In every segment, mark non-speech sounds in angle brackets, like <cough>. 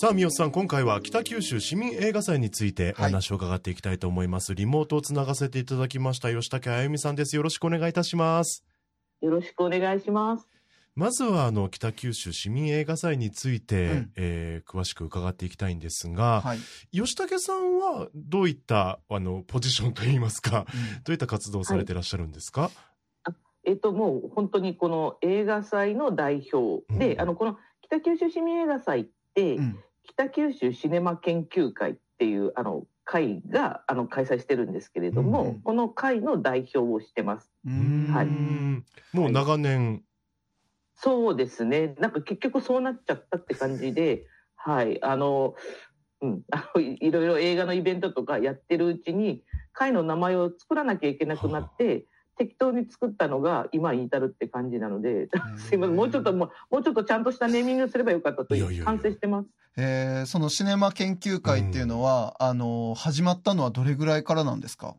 さあ三好さん今回は北九州市民映画祭についてお話を伺っていきたいと思います、はい、リモートをつながせていただきました。吉武あゆみさんです。よろしくお願いいたします。よろしくお願いします。まずはあの北九州市民映画祭について、うん、えー、詳しく伺っていきたいんですが、はい、吉武さんはどういったあのポジションといいますか、うん、どういった活動をされていらっしゃるんですか、はい。えっと、もう本当にこの映画祭の代表で、うん、あのこの北九州市民映画祭って、うん、北九州シネマ研究会っていうあの会があの開催してるんですけれども、うん、この会の代表をしてます。はい、もう長年、そうですね。なんか結局そうなっちゃったって感じで、はい、あの、うん、<laughs> あのいろいろ映画のイベントとかやってるうちに会の名前を作らなきゃいけなくなって、適当に作ったのが今に至るって感じなので、<laughs> すいません、もうちょっともう、もうちょっとちゃんとしたネーミングすればよかったという反省してます。えー、そのシネマ研究会っていうのは、うん、あの、始まったのはどれぐらいからなんですか？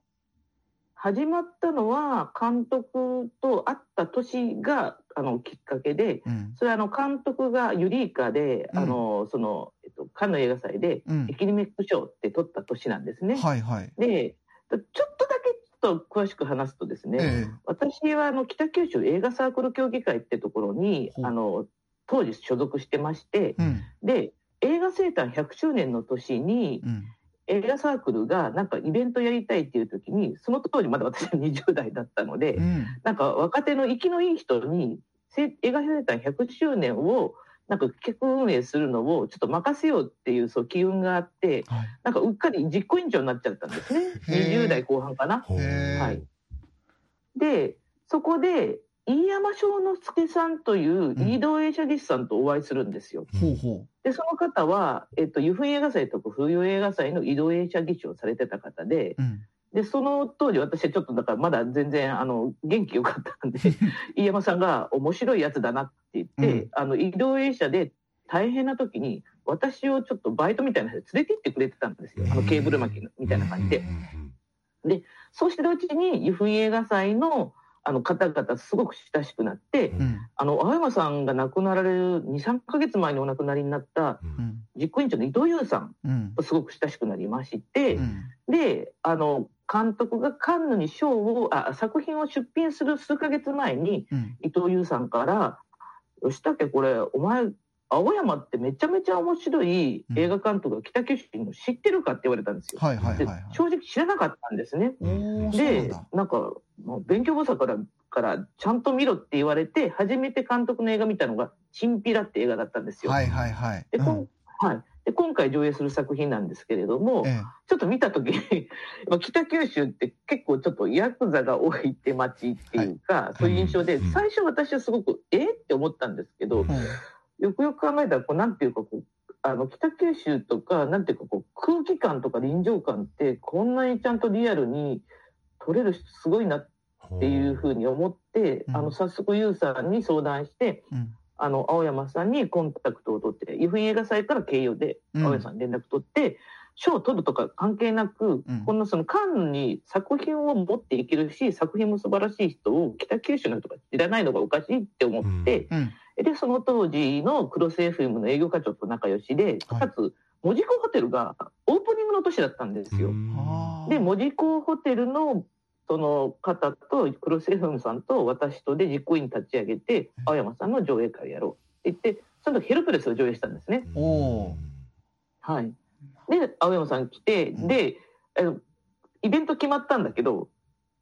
始まったのは監督と会った年があのきっかけで、うん、それはあの監督がユリイカで、うん、あのその、えっと、カンヌ映画祭で、エキリメック賞って取った年なんですね。はいはい、でちょっと詳しく話すとですね、ええ、私はあの北九州映画サークル協議会ってところにあの当時所属してまして、うん、で映画生誕100周年の年に、うん、映画サークルがなんかイベントやりたいっていう時にその当時まだ私は20代だったので、うん、なんか若手の生きのいい人に映画生誕100周年をなんか企画運営するのをちょっと任せようっていうそう機運があって、はい、なんかうっかり実行委員長になっちゃったんですね。20代後半かな。はい、でそこで飯山正之助さんという移動映写技師さんとお会いするんですよ。うん、でその方は、えっと、湯布映画祭とか冬映画祭の移動映写技師をされてた方で、うん、でその当時私はちょっとだからまだ全然あの元気よかったんで <laughs> 飯山さんが面白いやつだなって言って、うん、あの移動映写で大変な時に私をちょっとバイトみたいなで連れて行ってくれてたんですよ。あのケーブル巻きみたいな感じで。でそうしてるうちに湯布映画祭のあの方々すごく親しくなって、うん、あの青山さんが亡くなられる23か月前にお亡くなりになった実行委員長の伊藤優さん。とすごく親しくなりまして、うん、であの監督がカンヌに賞をあ作品を出品する数か月前に、うん、伊藤優さんから「吉武これお前青山ってめちゃめちゃ面白い映画監督が北九州にも知ってるかって言われたんですよ。はいはいはいはい、正直知らなかったんですね。でなんか勉強不足からからちゃんと見ろって言われて初めて監督の映画見たのが「チンピラ」って映画だったんですよ。はいはいはい。で、うん、はいで今回上映する作品なんですけれども、ええ、ちょっと見た時に <laughs> 北九州って結構ちょっとヤクザが多いって街っていうか、はい、そういう印象で、うん、最初私はすごくえって思ったんですけど、うんよくよく考えたらこうなんていうかこうあの北九州とかなんていうかこう空気感とか臨場感ってこんなにちゃんとリアルに撮れる人すごいなっていうふうに思って、あの早速ユウさんに相談して、うん、あの青山さんにコンタクトを取って湯布映画祭から経由で青山さんに連絡取って。賞を取るとか関係なく、うん、このそのカンヌに作品を持っていけるし作品も素晴らしい人を北九州の人が知らないのがおかしいって思って、うん、で、その当時のクロス FM の営業課長と仲良しで、かつ、門司港ホテルがオープニングの年だったんですよ。で、門司港ホテルのその方とクロス FM さんと私とで実行委員立ち上げて、青山さんの上映会をやろうって言って、その時ヘルプレスを上映したんですね。はい。で、青山さん来て、で、イベント決まったんだけど、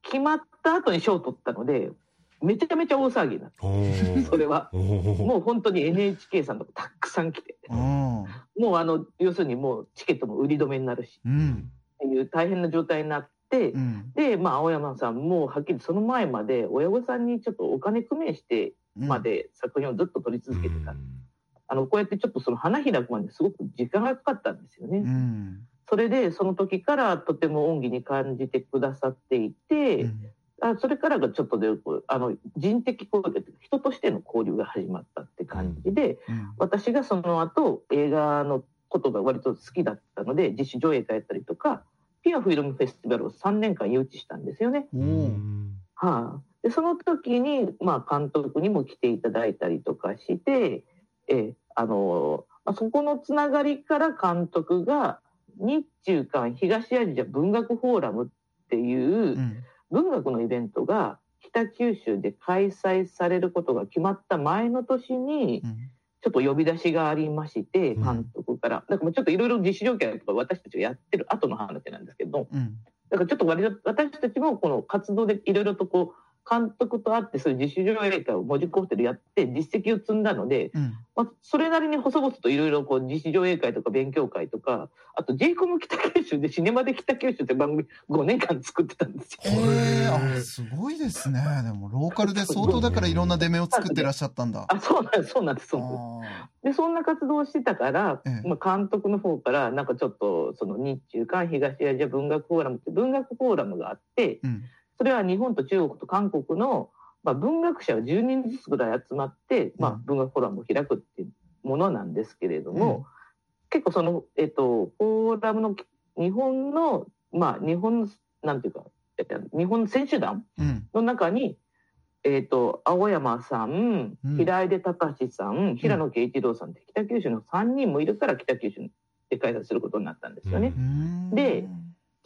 決まった後に賞を取ったので、めちゃめちゃ大騒ぎになった。<laughs> それは。もう本当に NHK さんとかたくさん来て。もうあの、要するにもうチケットも売り止めになるし、うん、っていう大変な状態になって、うん、で、まあ、青山さんもはっきりその前まで親御さんにちょっとお金工面してまで作品をずっと撮り続けてた。うん、あの、こうやってちょっとその花開くまですごく時間がかかったんですよね。それで、その時からとても恩義に感じてくださっていて、あそれからがちょっとであの人的交流人としての交流が始まったって感じで、うん、私がその後映画のことが割と好きだったので実施上映会やったりとかピアフィルムフェスティバルを3年間誘致したんですよね。はあ、でその時に、まあ、監督にも来ていただいたりとかしてえあのそこのつながりから監督が日中韓東アジア文学フォーラムっていう、うん。文学のイベントが北九州で開催されることが決まった前の年に、ちょっと呼び出しがありまして、監督から。だからちょっといろいろ実施条件とか私たちがやってる後の話なんですけど、だからちょっと私たちもこの活動でいろいろとこう、監督と会ってそういう自主上映会を文字工程でやって実績を積んだので、うん、まあ、それなりに細々といろいろこう自主上映会とか勉強会とかあと j イコム北九州でシネマで北九州って番組5年間作ってたんですよ。へあすごいですねでもローカルで相当だからいろんな出目を作ってらっしゃったんだ。あそうなんですそうなんですそうなんですでそんな活動をしてたから、ええ、まあ、監督の方からなんかちょっとその日中韓東アジア文学フォーラムって文学フォーラムがあって。うんそれは日本と中国と韓国の、まあ、文学者が10人ずつぐらい集まって、まあ、文学フォーラムを開くっていうものなんですけれども、うん、結構その、えっと、フォーラムの日本の、まあ、日本なんていうか日本選手団の中に、うん、えっと、青山さん、平出隆さん、平野啓一郎さんって北九州の3人もいるから北九州で開催することになったんですよね。で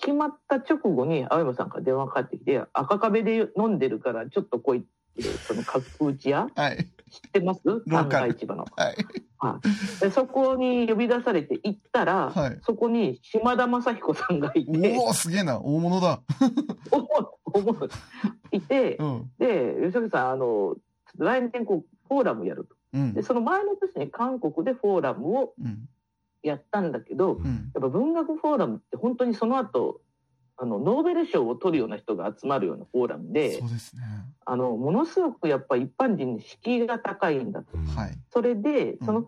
決まった直後に青山さんから電話かかってきて赤壁で飲んでるからちょっと来いってその角打ち屋、<laughs> はい、知ってます？三階市場の、はい。はい、でそこに呼び出されて行ったら、はい、そこに島田雅彦さんがいて。おおすげえな。大物だ。<laughs> 大物。いて、うん、で吉崎さんあの来年こうフォーラムやると、うん、でその前の年に韓国でフォーラムをやったんだけど、うん、やっぱ文学フォーラムって本当にその後あのノーベル賞を取るような人が集まるようなフォーラムでそうですね、あのものすごくやっぱ一般人に敷居が高いんだと、はい、それでその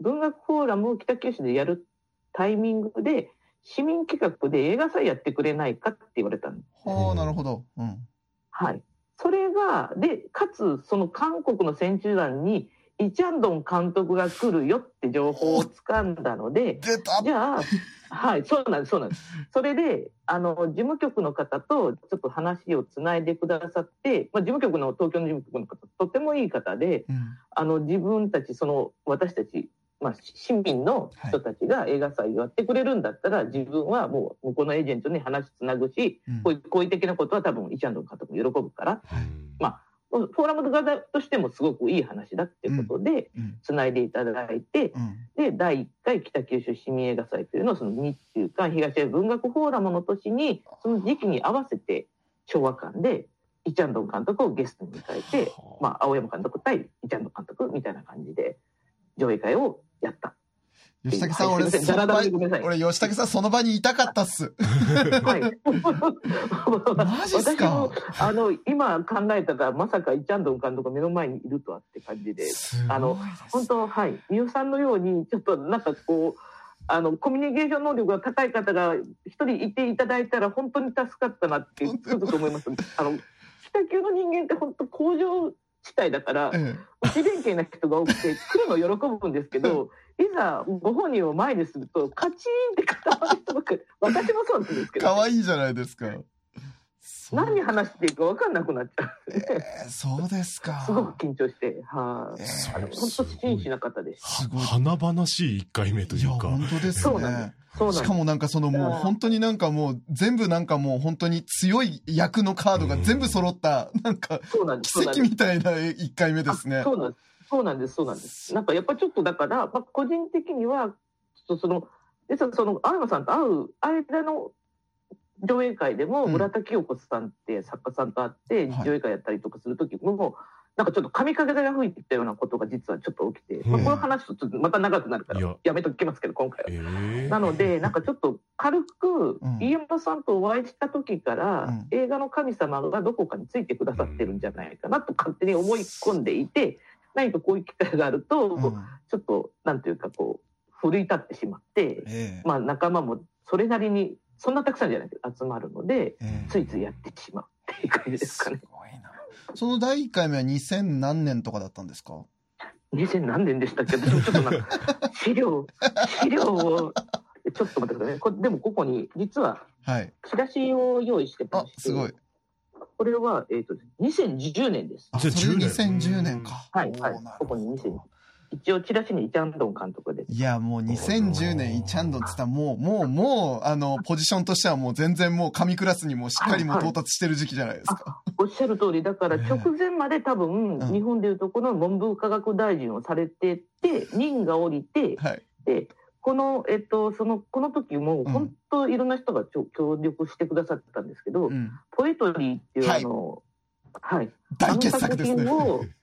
文学フォーラムを北九州でやるタイミングで市民企画で映画祭やってくれないかって言われたんです。はあなるほど、うん、はい。それがでかつその韓国の選手団にイ・チャンドン監督が来るよって情報をつかんだので、じゃあ、はい、そうなんです、そうなんです。それで、あの、事務局の方とちょっと話をつないでくださって、まあ、事務局の、東京の事務局の方、とてもいい方で、うん、あの、自分たち、その、私たち、まあ、市民の人たちが映画祭やってくれるんだったら、はい、自分はもう向こうのエージェントに話つなぐし、うん、こういう好意的なことは多分イチャンドン監督も喜ぶから、はい、まあフォーラム側としてもすごくいい話だっていうことで、つないでいただいて、うん、で、第1回北九州市民映画祭というのを、その日中韓東ア文学フォーラムの年に、その時期に合わせて、昭和館で、イチャンドン監督をゲストに迎えて、まあ、青山監督対イチャンドン監督みたいな感じで、上映会をやった吉武さん、俺、その場俺、吉武さん、その場にいたかったっす。はい。<laughs> マジっすか？あの、今考えたら、まさかイチャンドン監督が目の前にいるとはって感じで、あの、本当、はい。三代さんのように、ちょっとなんかこう、あの、コミュニケーション能力が高い方が一人いていただいたら、本当に助かったなって、つく思います。あの、北九の人間って本当工場地帯だから、ええ、内弁慶な人が多くて、<laughs> 来るの喜ぶんですけど、<laughs> いざご本人を前にするとカチンって固まる人ばっかり私もそうなんですけど、ね、可愛いじゃないですか何話していいか分かんなくなっちゃう、えー、そうですか。すごく緊張して。はい、えー、本当真摯な方ですごい。華々しい1回目というか。本当ですね。しかもなんかそのもう本当になんかもう全部なんかもう本当に強い役のカードが全部揃ったなんか奇跡みたいな1回目ですね。そうなんです。そうなんです、そうなんです。なんかやっぱちょっとだから、まあ、個人的には、ちょっとその、実はその、青山さんと会う間の上映会でも村田清子さんって作家さんと会って上映会やったりとかする時も、なんかちょっと神風が吹いてきたようなことが実はちょっと起きて、まあ、この話とちょっとまた長くなるからや。めときますけど今回は。えー、なのでなんかちょっと軽く飯山さんとお会いした時から、うん、映画の神様がどこかについてくださってるんじゃないかなと勝手に思い込んでいて何かこういう機会があると、うん、ちょっとなんていうかこう奮い立ってしまって、えー、まあ仲間もそれなりにそんなたくさんじゃないけど集まるので、えー、ついついやってしまうっていう感じですかね。すごいなその第1回目は2000何年とかだったんですか？2000何年でしたっけ？ちょっとなんか、<laughs> 資料、資料を、ちょっと待ってくださいね。こでもここに、実は、チラシを用意してまして、すごい。これは、えっ、ー、と、2010年です。あ、それ2010年か。はい、はい。ここに2010一応チラシにイチャンドン監督です。いや、もう2010年イチャンドンって言ったらもう、もう、もう、あの、ポジションとしてはもう全然もう神クラスにもしっかりも到達してる時期じゃないですか。はいはい、おっしゃる通り、だから直前まで多分、日本でいうとこの文部科学大臣をされてて、任が降りて、はい、で、この、えっと、その、この時も、本当いろんな人がちょ協力してくださってたんですけど、うん、ポエトリーっていう、あの、はい。大傑作ですね。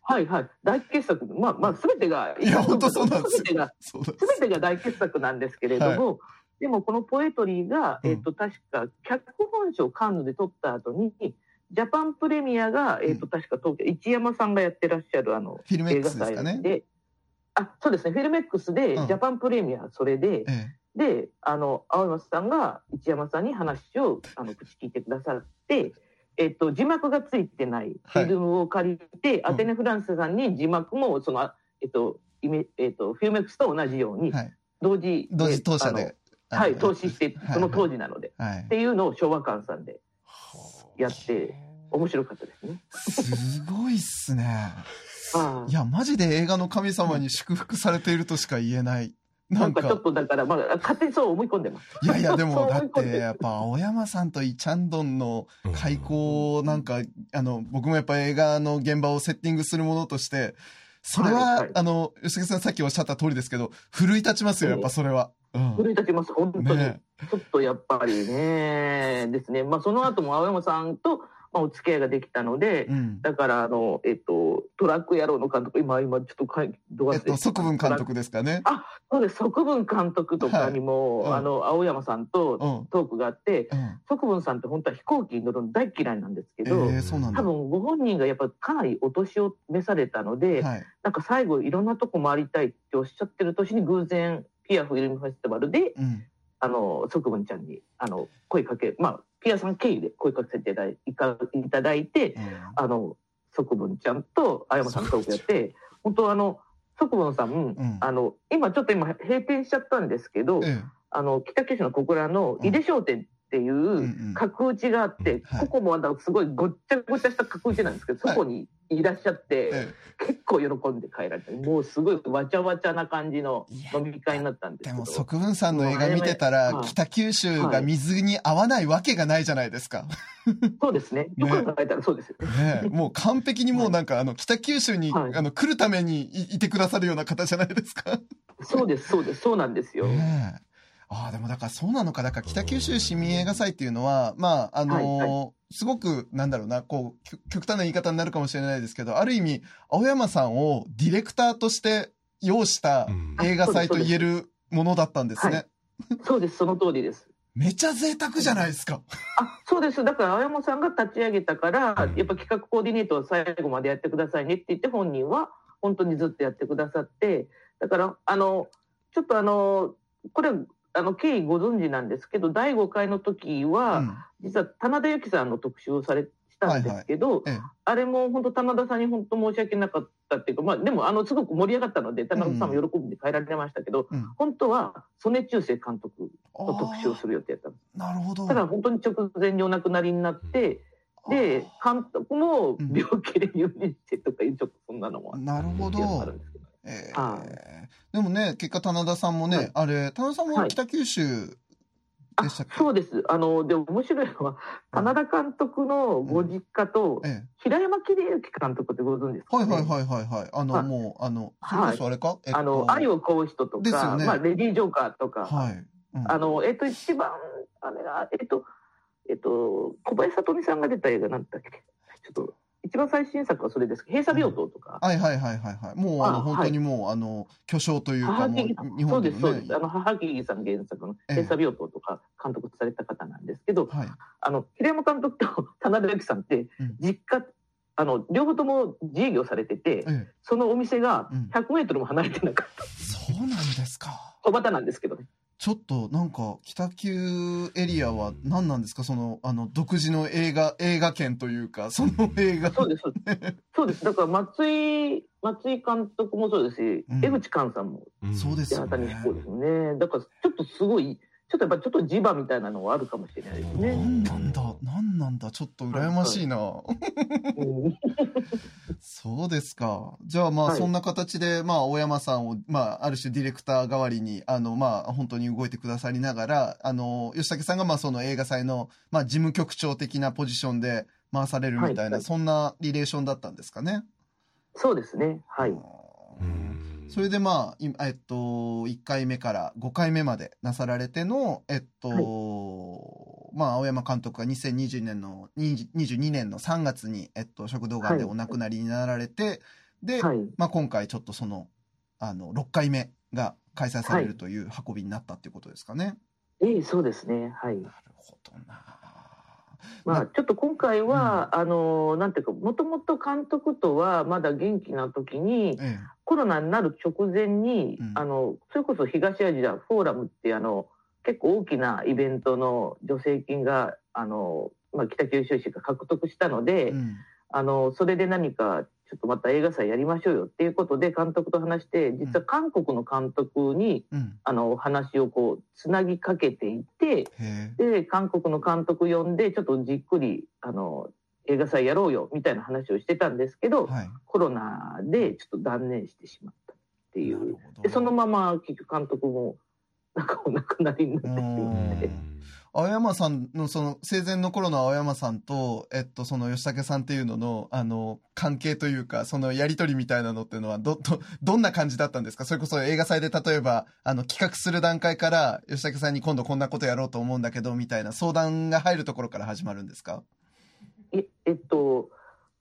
はいはい。大傑作。まあまあ、すべてが、いや、本当そうなんですすべてが、すべてが大傑作なんですけれども、はい、でもこのポエトリーが、えっ、ー、と、確か、脚本賞カンヌで撮った後に、ジャパンプレミアが、えっ、ー、と、確か東京、市山さんがやってらっしゃる、あの、フィルメックスでね。で、あ、そうですね。フィルメックスで、ジャパンプレミア、それで、で、あの、青山さんが市山さんに話を、あの、口聞いてくださって、えっと、字幕がついてないフィルムを借りて、はい、アテネ・フランスさんに字幕もその、えっとイメえっと、フィルメックスと同じように、同時、同時投射で。はい、投資して、その当時なので、はい、っていうのを昭和館さんでやって、面白かったですね。すごいっすね。<laughs> いや、マジで映画の神様に祝福されているとしか言えない。なんかちょっとだから、まあ、勝手にそう思い込んでます。いやいや、でも、<laughs> だって、やっぱ、青山さんとイチャンドンの開口なんか、あの、僕もやっぱ映画の現場をセッティングするものとして、それは、はいはい、あの、吉木さんさっきおっしゃった通りですけど、奮い立ちますよ、やっぱそれは。うん、奮い立ちます、本当に。ね、ちょっとやっぱりね、ですね。まあ、その後も青山さんと、まあ、お付き合いができたので、うん、だからあの、えっと、トラック野郎の監督、今、今、ちょっとかい、どうえっと、側分監督ですかね。あ、そうです、側分監督とかにも、はい。うん、あの、青山さんとトークがあって、うん、側分さんって本当は飛行機に乗るの大嫌いなんですけど、えー、多分ご本人がやっぱかなりお年を召されたので、はい、なんか最後いろんなとこ回りたいっておっしゃってる年に偶然、ピアフィルムフェスティバルで、うん、あの、側分ちゃんに、あの、声かけ、まあ、ピアさん経由で声かけていただいて、うん、あの、側文ちゃんとあやまさんとやって、本当あの、側文さん、うん、あの、今ちょっと今閉店しちゃったんですけど、あの、北九州の小倉の井出商店っていう角打ちがあって、ここもすごいごっちゃごちゃした角打ちなんですけど、そこにいらっしゃって、結構喜んで帰られて、もうすごいわちゃわちゃな感じの飲み会になったんですでも、側分さんの映画見てたら、北九州が水に合わないわけがないじゃないですか。そうですね。<laughs> よく考えたらそうですよね。もう完璧にもうなんか、あの、北九州に、あの、来るためにいてくださるような方じゃないですか。そうです、そうです、そうなんですよ。ねああ、でもだからそうなのか。だから北九州市民映画祭っていうのは、まあ、あのーはいはい、すごく、なんだろうな、こう、極端な言い方になるかもしれないですけど、ある意味、青山さんをディレクターとして要した映画祭と言えるものだったんですね。そうです、その通りです。めちゃ贅沢じゃないですか。あ、そうです。だから青山さんが立ち上げたから、やっぱ企画コーディネートを最後までやってくださいねって言って本人は本当にずっとやってくださって、だから、あの、ちょっとあの、これあの経緯ご存知なんですけど第5回の時は、うん、実は棚田由紀さんの特集をされしたんですけど、はいはい、あれも本当棚田さんに本当申し訳なかったっていうか、まあ、でもあのすごく盛り上がったので棚田さんも喜んで帰られましたけど、うん、本当は曽根中世監督の特集をする予定だったんです。なるほど。ただ本当に直前にお亡くなりになって、うん、で監督も病気で入院してとかいうちょっとそんなのもなるほど。えー、でもね、結果、棚田さんもね、はい、あれ、棚田さんも北九州でしたっけ、そうです。あの、でも面白いのは、棚田監督のご実家と、平山秀之監督ってご存知ですか、ね、はいはいはいはい。あの、もう、あの、それこそあれか、えっと、あの、愛を買う人とか、ね、まあ、レディー・ジョーカーとか、はい。うん、あの、えっと、一番、あれが、えっと、えっと、小林聡美さんが出た映画なんだっけ？ちょっと、一番最新作はそれです閉鎖病棟とか、はいはいはいはいはい。もう、あの、本当にもう、あの、巨匠というか、もう、日本ね。そうです、そうです。あの、母木さん原作の閉鎖病棟とか監督された方なんですけど、はい、あの、平山監督と <laughs> 田辺由紀さんって、実家、あの、両方とも自営業されてて、そのお店が100メートルも離れてなかった。そうなんですか。小畑なんですけどね。ちょっとなんか北九エリアは何なんですか？そのあの独自の映画映画圏というかその映画。そうです。そうです。だから松井松井監督もそうですし、うん、江口寛さんも、うん、そうですよね。だからちょっとすごいちょっとやっぱちょっと磁場みたいなのはあるかもしれないですね。なんなんだ、なんなんだ、ちょっと羨ましいな。<laughs> そうですか。じゃあまあそんな形で、まあ大山さんを、まあある種ディレクター代わりに、あのまあ本当に動いてくださりながら、あの、吉武さんがまあその映画祭の、まあ事務局長的なポジションで回されるみたいな、はいはい、そんなリレーションだったんですかね。そうですね。はい。それでまあ、えっと、1回目から5回目までなさられての、えっと、はい、まあ、青山監督が2020年の、22年の3月に、えっと、食道がんでお亡くなりになられて、はい、で、はい、まあ今回ちょっとその、あの、6回目が開催されるという運びになったっていうことですかね。ええ、そうですね。はい。なるほどな。まあ、ちょっと今回は、うん、あのなんていうかもともと監督とはまだ元気な時に、ええ、コロナになる直前に、うん、あのそれこそ東アジアフォーラムってあの結構大きなイベントの助成金があの、まあ、北九州市が獲得したので、うん、あのそれで何かちょっとまた映画祭やりましょうよっていうことで監督と話して実は韓国の監督に、うん、あの話をこうつなぎかけていてで韓国の監督呼んでちょっとじっくりあの映画祭やろうよみたいな話をしてたんですけど、はい、コロナでちょっと断念してしまったっていう。でそのまま結局監督もなんかお亡くなりになってしまって。青山さんの、その、生前の頃の青山さんと、えっと、その吉武さんっていうのの、あの、関係というか、そのやりとりみたいなのっていうのは、ど、ど、どんな感じだったんですか？それこそ映画祭で例えば、あの、企画する段階から、吉武さんに今度こんなことやろうと思うんだけど、みたいな相談が入るところから始まるんですか？え、えっと、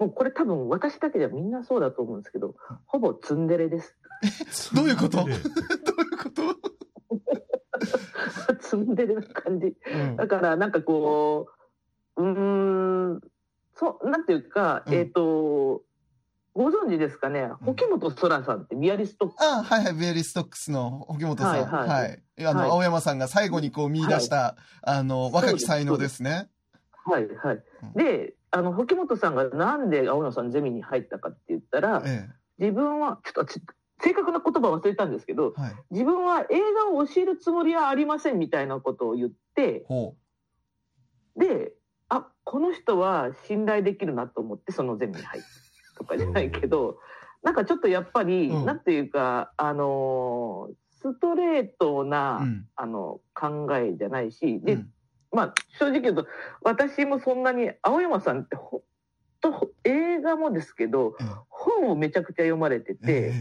もうこれ多分私だけじゃみんなそうだと思うんですけど、ほぼツンデレです。どういうこと？どういうこと？<laughs> <laughs> 積んでる感じ、うん、だからなんかこううんそうなんていうか、うん、えっ、ー、とご存知ですかね、保木本空さんってビアリストック。ス。あはいはい、ビアリストックスの保木本さん。はい、はい、はい。あの、はい、青山さんが最後にこう見出した、はい、あの、若き才能ですね。はい、はい。で、あの、保木本さんがなんで青山さんゼミに入ったかって言ったら、ええ、自分は、ちょっと正確な言葉忘れたんですけど、はい、自分は映画を教えるつもりはありませんみたいなことを言って、で、あ、この人は信頼できるなと思ってそのゼミに入ったとかじゃないけど、なんかちょっとやっぱり、うん、なんていうか、あのストレートな、うん、あの考えじゃないし、で、うん、まあ正直言うと私もそんなに青山さんってほと映画もですけど、本をめちゃくちゃ読まれてて、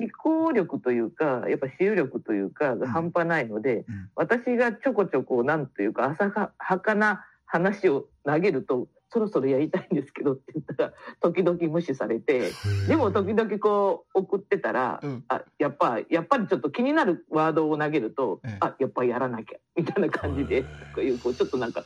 思考力というかやっぱ私有力というかが半端ないので、私がちょこちょこなんというか浅はかな話を投げるとそろそろやりたいんですけどって言ったら時々無視されてでも時々こう送ってたら、うん、あやっぱやっぱりちょっと気になるワードを投げると、ええ、あやっぱりやらなきゃみたいな感じでとかいうこうちょっとなんか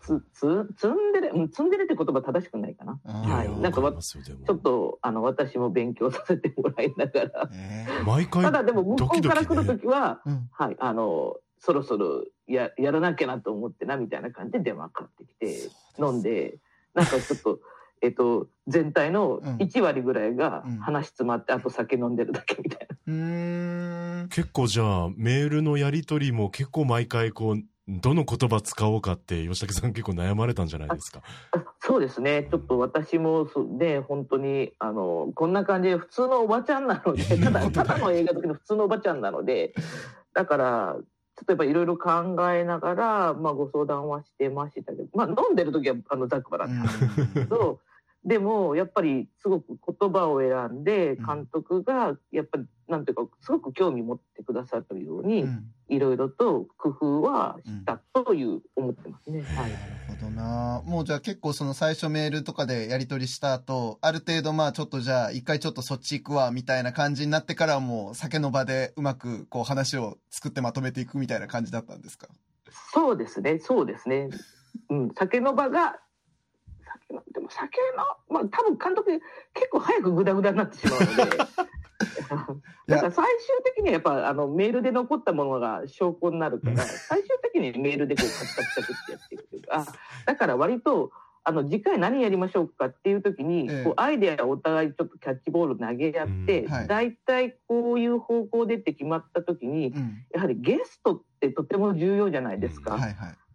つ、つ、ツンデレ、うん、ツンデレって言葉正しくないかな。はい。なんかわ、ちょっと、あの、私も勉強させてもらいながら。えー、毎回。ただでも、向こうから来るときは、うん、はい、あの、そろそろや、やらなきゃなと思ってな、みたいな感じで電話かかってきて、飲んで、なんかちょっと、<laughs> えっと、全体の1割ぐらいが話詰まって、あと酒飲んでるだけみたいな。結構じゃあ、メールのやり取りも結構毎回こう、どの言葉使おうかって吉武さん結構悩まれたんじゃないですか？そうですね。ちょっと私もね本当にあのこんな感じで普通のおばちゃんなのでただただの映画好きの普通のおばちゃんなのでだからちょっとやっぱいろいろ考えながら、まあ、ご相談はしてましたけど、まあ、飲んでる時はあのざっくばらんですけどでもやっぱりすごく言葉を選んで監督がやっぱりなんていうかすごく興味持ってくださるようにいろいろと工夫はしたという思ってますね。はい、なるほどな。もうじゃあ結構その最初メールとかでやり取りした後ある程度まあちょっとじゃあ一回ちょっとそっち行くわみたいな感じになってからもう酒の場でうまくこう話を作ってまとめていくみたいな感じだったんですか？そうですねそうですね。うん、酒の場が酒のでも酒のまあ多分監督結構早くグダグダになってしまうので。<laughs> だから最終的にはやっぱあのメールで残ったものが証拠になるから最終的にメールでこうカチカチカチってやっていくというかだから割とあの次回何やりましょうかっていう時に、こうアイデアをお互いちょっとキャッチボール投げ合って、大体こういう方向でって決まった時に、やはりゲストってとても重要じゃないですか。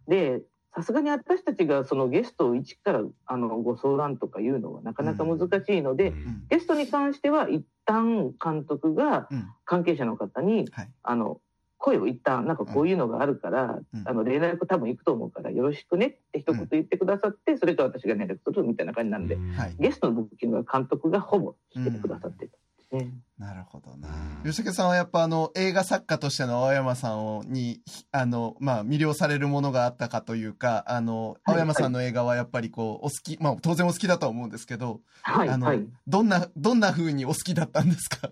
でさすがに私たちがそのゲストを一からあのご相談とかいうのはなかなか難しいので、うん、ゲストに関しては一旦監督が関係者の方に、うんはい、あの声を一旦なんかこういうのがあるから、うん、あの連絡多分行くと思うからよろしくねって一言言ってくださって、それと私が連絡するみたいな感じなんで、ゲストのブッキングは監督がほぼしてくださってた。ね。なるほどな。吉武さんはやっぱあの映画作家としての青山さんをにあのまあ魅了されるものがあったかというかあの青山さんの映画はやっぱりこうお好きまあ当然お好きだとは思うんですけど、はい、あの、はい、どんなどんな風にお好きだったんですか？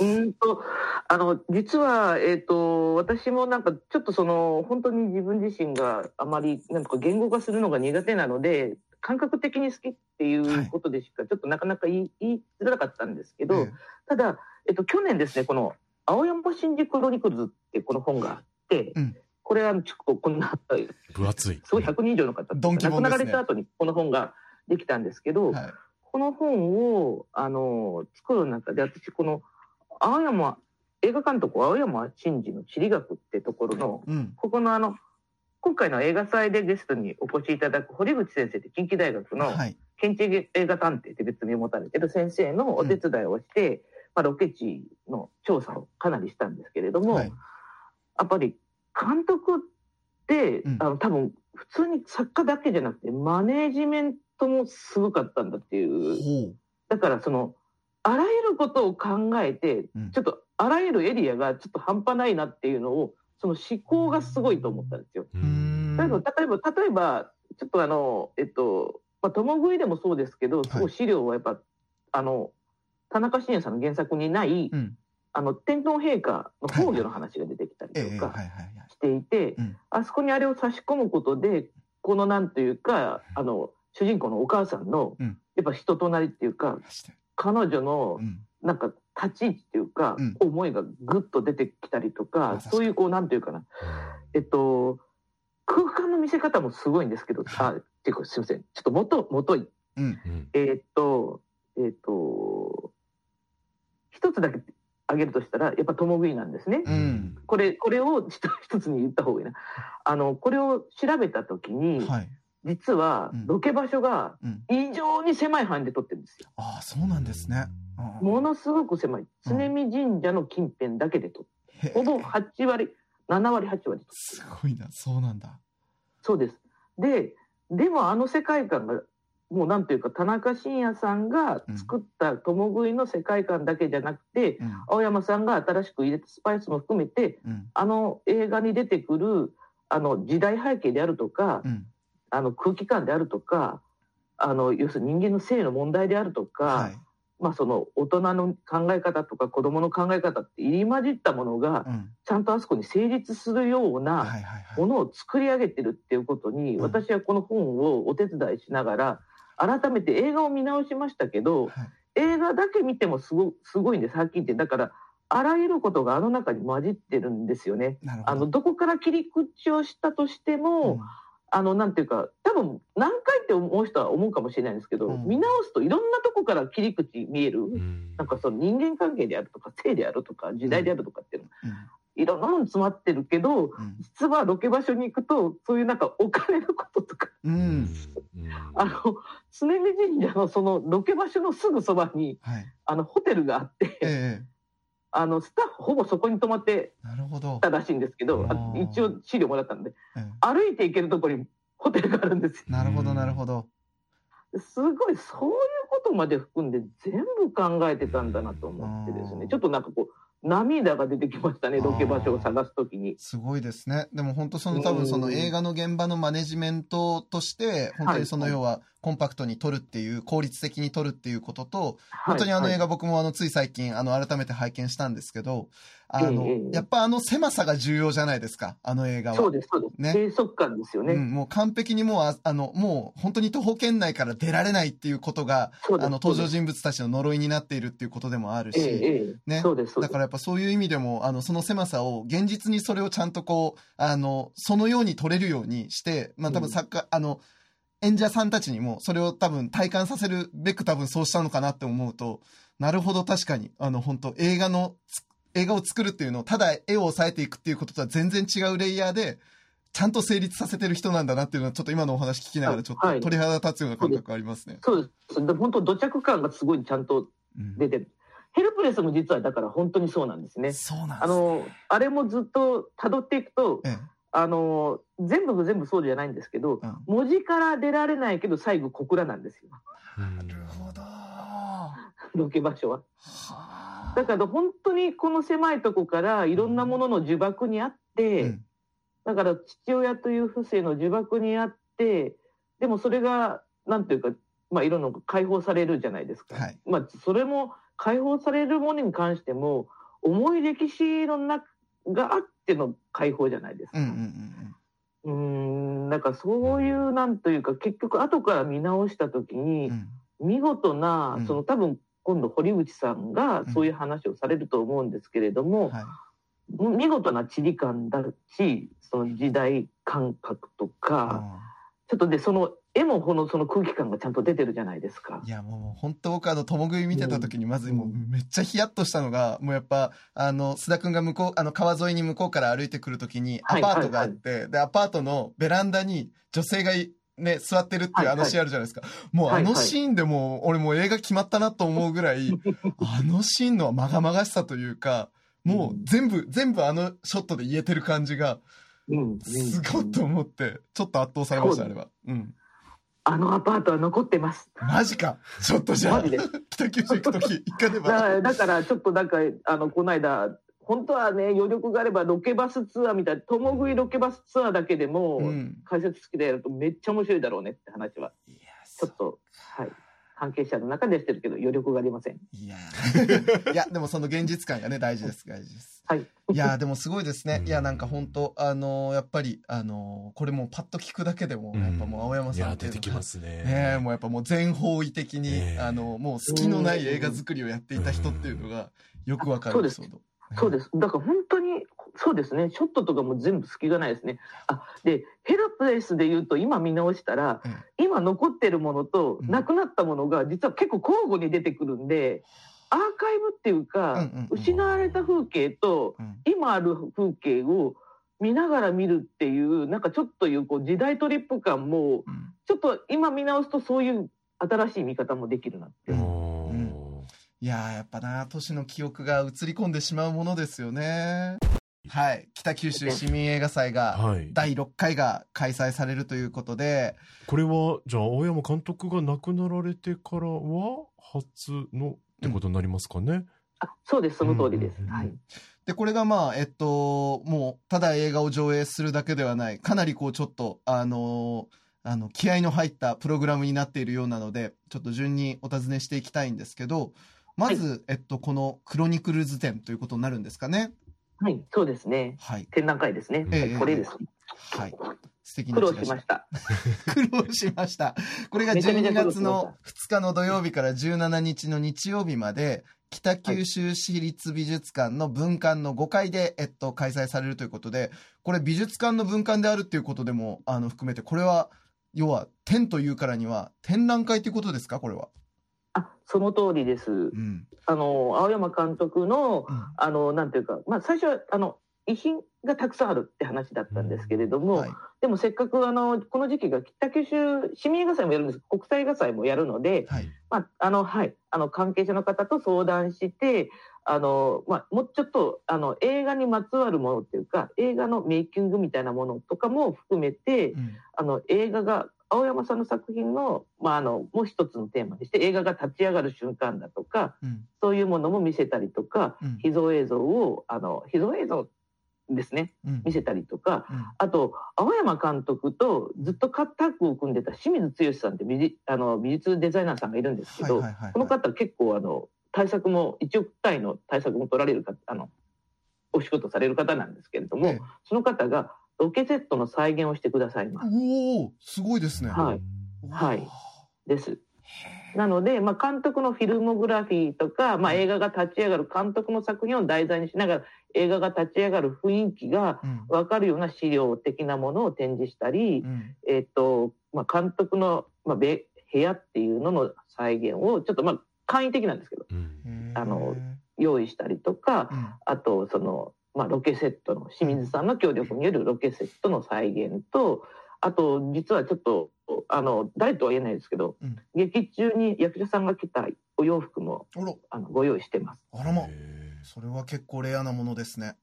うんとあの実は、えーと、私もなんかちょっとその本当に自分自身があまりなんか言語化するのが苦手なので感覚的に好きっていうことでしか、ちょっとなかなか言い言いづらかったんですけど、ただ、えっと、去年ですね、この青山新宿クロニクルズってこの本があって、うん、これはちょっとこんな、分厚い。すごい100人以上の方、ね、亡くなられた後にこの本ができたんですけど、はい、この本を、あの、作る中で、私、この青山、映画監督青山真治の地理学ってところの、うん、ここのあの、今回の映画祭でゲストにお越しいただく堀口先生って近畿大学の建築映画探偵って別名を持たれてる先生のお手伝いをして、うん、まあ、ロケ地の調査をかなりしたんですけれども、はい、やっぱり監督って、うん、あの多分普通に作家だけじゃなくてマネージメントもすごかったんだっていう。だからそのあらゆることを考えて、うん、ちょっとあらゆるエリアがちょっと半端ないなっていうのをその思考がすごいと思ったんですよ。例えば、例えば、例えばちょっとあの、えっと、まあ、共食いでもそうですけど、すごい資料はやっぱ、あの、田中伸也さんの原作にない、うん、あの、天皇陛下の崩御の話が出てきたりとかしていて、あそこにあれを差し込むことで、このなんというか、あの、主人公のお母さんの、やっぱ人となりっていうか、彼女の、なんか立ち位置っていうか、うん、思いがぐっと出てきたりとか、そういうこう、なんていうかな、えっと、空間の見せ方もすごいんですけど、あ、っていうかすいません、ちょっともと、もとい。うん、えっと、えっと、一つだけ挙げるとしたら、やっぱ共食いなんですね。うん、これ、これを一つに言った方がいいな。あの、これを調べたときに、はい。実はロケ場所が異常に狭い範囲で撮ってるんですよ。うん、ああ、そうなんですね。ものすごく狭い。常見神社の近辺だけで撮って、ほぼ8割、7割、8割。すごいな、そうなんだ。そうです。で、でもあの世界観が、もうなんというか、田中伸也さんが作った共食いの世界観だけじゃなくて、うん、青山さんが新しく入れたスパイスも含めて、うん、あの映画に出てくる、あの時代背景であるとか、うん。あの空気感であるとかあの要するに人間の性の問題であるとか、はい、まあ、その大人の考え方とか子どもの考え方って入り混じったものが、ちゃんとあそこに成立するようなものを作り上げてるっていうことに、私はこの本をお手伝いしながら改めて映画を見直しましたけど、映画だけ見てもすごすごいんですはっきり言って。だからあらゆることがあの中に混じってるんですよね。あのどこから切り口をしたとしても、うんあの、なんていうか、多分何回って思う人は思うかもしれないんですけど、うん、見直すといろんなとこから切り口見える、うん、なんかその人間関係であるとか、性であるとか、時代であるとかっていうの、うん、いろんなもの詰まってるけど、実はロケ場所に行くと、そういうなんかお金のこととか、あの、常見神社のそのロケ場所のすぐそばに、はい、あの、ホテルがあって、ええあのスタッフほぼそこに泊まってたらしいんですけど一応資料もらったんで、歩いて行けるところにホテルがあるんですよ。なるほどなるほど。すごいそういうことまで含んで全部考えてたんだなと思ってですねちょっとなんかこう涙が出てきましたね、ロケ場所を探すときに。すごいですね。でも本当その多分その映画の現場のマネジメントとして、本当にその要はコンパクトに撮るっていう、効率的に撮るっていうことと、本当にあの映画僕もあのつい最近あの改めて拝見したんですけど、あの、やっぱあの狭さが重要じゃないですか、あの映画は。そうです、そうです。ね。閉塞感ですよね。うん、もう完璧にもうあ、あの、もう本当に徒歩圏内から出られないっていうことが、あの登場人物たちの呪いになっているっていうことでもあるし、ええ、ね。そうです。だからやっぱそういう意味でも、あの、その狭さを現実にそれをちゃんとこう、あの、そのように撮れるようにして、まあ多分作家、うん、あの、演者さんたちにもそれを多分体感させるべく多分そうしたのかなって思うと、なるほど確かに、あの本当映画の映画を作るっていうのを、ただ絵を抑えていくっていうこととは全然違うレイヤーで、ちゃんと成立させてる人なんだなっていうのは、ちょっと今のお話聞きながら、ちょっと鳥肌立つような感覚ありますね。そうです。本当、土着感がすごいちゃんと出てる。うん、ヘルプレスも実はだから本当にそうなんですね。そうなんです、ね、あの、あれもずっと辿っていくと、ええ、あの、全部が全部そうじゃないんですけど、うん、文字から出られないけど最後小倉なんですよ。なるほど。<laughs> ロケ場所は。はあだから本当にこの狭いとこからいろんなものの呪縛にあって、うん、だから父親という不正の呪縛にあってでもそれが何ていうか、まあ、いろんな解放されるじゃないですか。はい、まあ、それも解放されるものに関しても重い歴史の中があっての解放じゃないですか。うんうん、うんなんかそういうなんというか結局後から見直した時に、見事な、その多分今度堀内さんがそういう話をされると思うんですけれども、うんはい、見事な地理感だしその時代感覚とか、ちょっとでその絵もこのその空気感がちゃんと出てるじゃないですか。いやもう本当僕あの共食い見てた時にまずもうめっちゃヒヤッとしたのが、もうやっぱあの須田君が向こうあの川沿いに向こうから歩いてくる時にアパートがあって、でアパートのベランダに女性がね、座ってるっていうあのシーンあるじゃないですか。もうあのシーンでも、俺もう映画決まったなと思うぐらい、<laughs> あのシーンのまがまがしさというか、もう全部、全部あのショットで言えてる感じが、すごいと思って、ちょっと圧倒されました、あれは。うん。あのアパートは残ってます。マジか。ちょっとじゃあ、北九州行くとき、一回でも。だから、ちょっとなんか、あの、この間、本当はね余力があればロケバスツアーみたいな共食いロケバスツアーだけでも、解説付きでやるとめっちゃ面白いだろうねって話はちょっとはい関係者の中でしてるけど余力がありません。いや。<laughs> いやでもその現実感がね大事です大事です。はい。いやでもすごいですね。いやなんか本当あのー、やっぱりあのー、これもパッと聞くだけでも、やっぱもう青山さんって出てきますね。ねもうやっぱもう全方位的に、えー、あのー、もう隙のない映画作りをやっていた人っていうのがよくわかるエピソード。そうです。だから本当に、そうですね。ショットとかも全部隙がないですね。あ、で、ヘルプレスで言うと今見直したら、うん、今残ってるものとなくなったものが実は結構交互に出てくるんで、アーカイブっていうか、失われた風景と今ある風景を見ながら見るっていう、なんかちょっというこう時代トリップ感も、ちょっと今見直すとそういう新しい見方もできるなって。いややっぱな、都市の記憶が映り込んでしまうものですよね。はい。北九州市民映画祭が、第6回が開催されるということで。これは、じゃあ、青山監督が亡くなられてからは、初のってことになりますかね？うん、あそうです、その通りです。はい。で、これがまあ、えっと、もう、ただ映画を上映するだけではない、かなりこう、ちょっと、あのー、あの、気合の入ったプログラムになっているようなので、ちょっと順にお尋ねしていきたいんですけど、まず、はい、えっと、このクロニクルズ展ということになるんですかね？はい、そうですね。はい。展覧会ですね。えー、これです。はい。素敵な苦労しました。<laughs> 苦労しました。これが12月の2日の土曜日から17日の日曜日まで、北九州市立美術館の分館の5階で、えっと、開催されるということで、これ美術館の分館であるっていうことでも、あの、含めて、これは、要は、展というからには、展覧会ということですか？これは。あその通りです。うん、あの青山監督の、うん、あのなんていうか、まあ、最初はあの遺品がたくさんあるって話だったんですけれども、うんはい、でもせっかくあのこの時期が北九州市民映画祭もやるんです。国際映画祭もやるので、はい、まああのはい、あの関係者の方と相談してあの、まあ、もうちょっとあの映画にまつわるものっていうか映画のメイキングみたいなものとかも含めて、うん、あの映画が青山さんの作品の,、まあ、あのもう一つのテーマにして映画が立ち上がる瞬間だとか、うん、そういうものも見せたりとか、うん、秘蔵映像をあの秘蔵映像ですね、うん、見せたりとか、あと青山監督とずっとタッグを組んでた清水剛さんって美あの美術デザイナーさんがいるんですけど、この方結構あの対策も1億単位の対策も取られるかあのお仕事される方なんですけれども、ええ、その方がロケセットの再現をしてくださいます。おお、すごいですね。はい。はい。です。なので、まあ、監督のフィルモグラフィーとか、まあ、映画が立ち上がる監督の作品を題材にしながら映画が立ち上がる雰囲気が分かるような資料的なものを展示したり、うん、えっ、と、まあ、監督の、まあ、部屋っていうのの再現をちょっとまあ簡易的なんですけど、うん、あの用意したりとか、うん、あとそのまあ、ロケセットの清水さんの協力によるロケセットの再現とあと実はちょっとあの誰とは言えないですけど、うん、劇中に役者さんが着たお洋服もあのご用意してます。あらまそれは結構レアなものですね。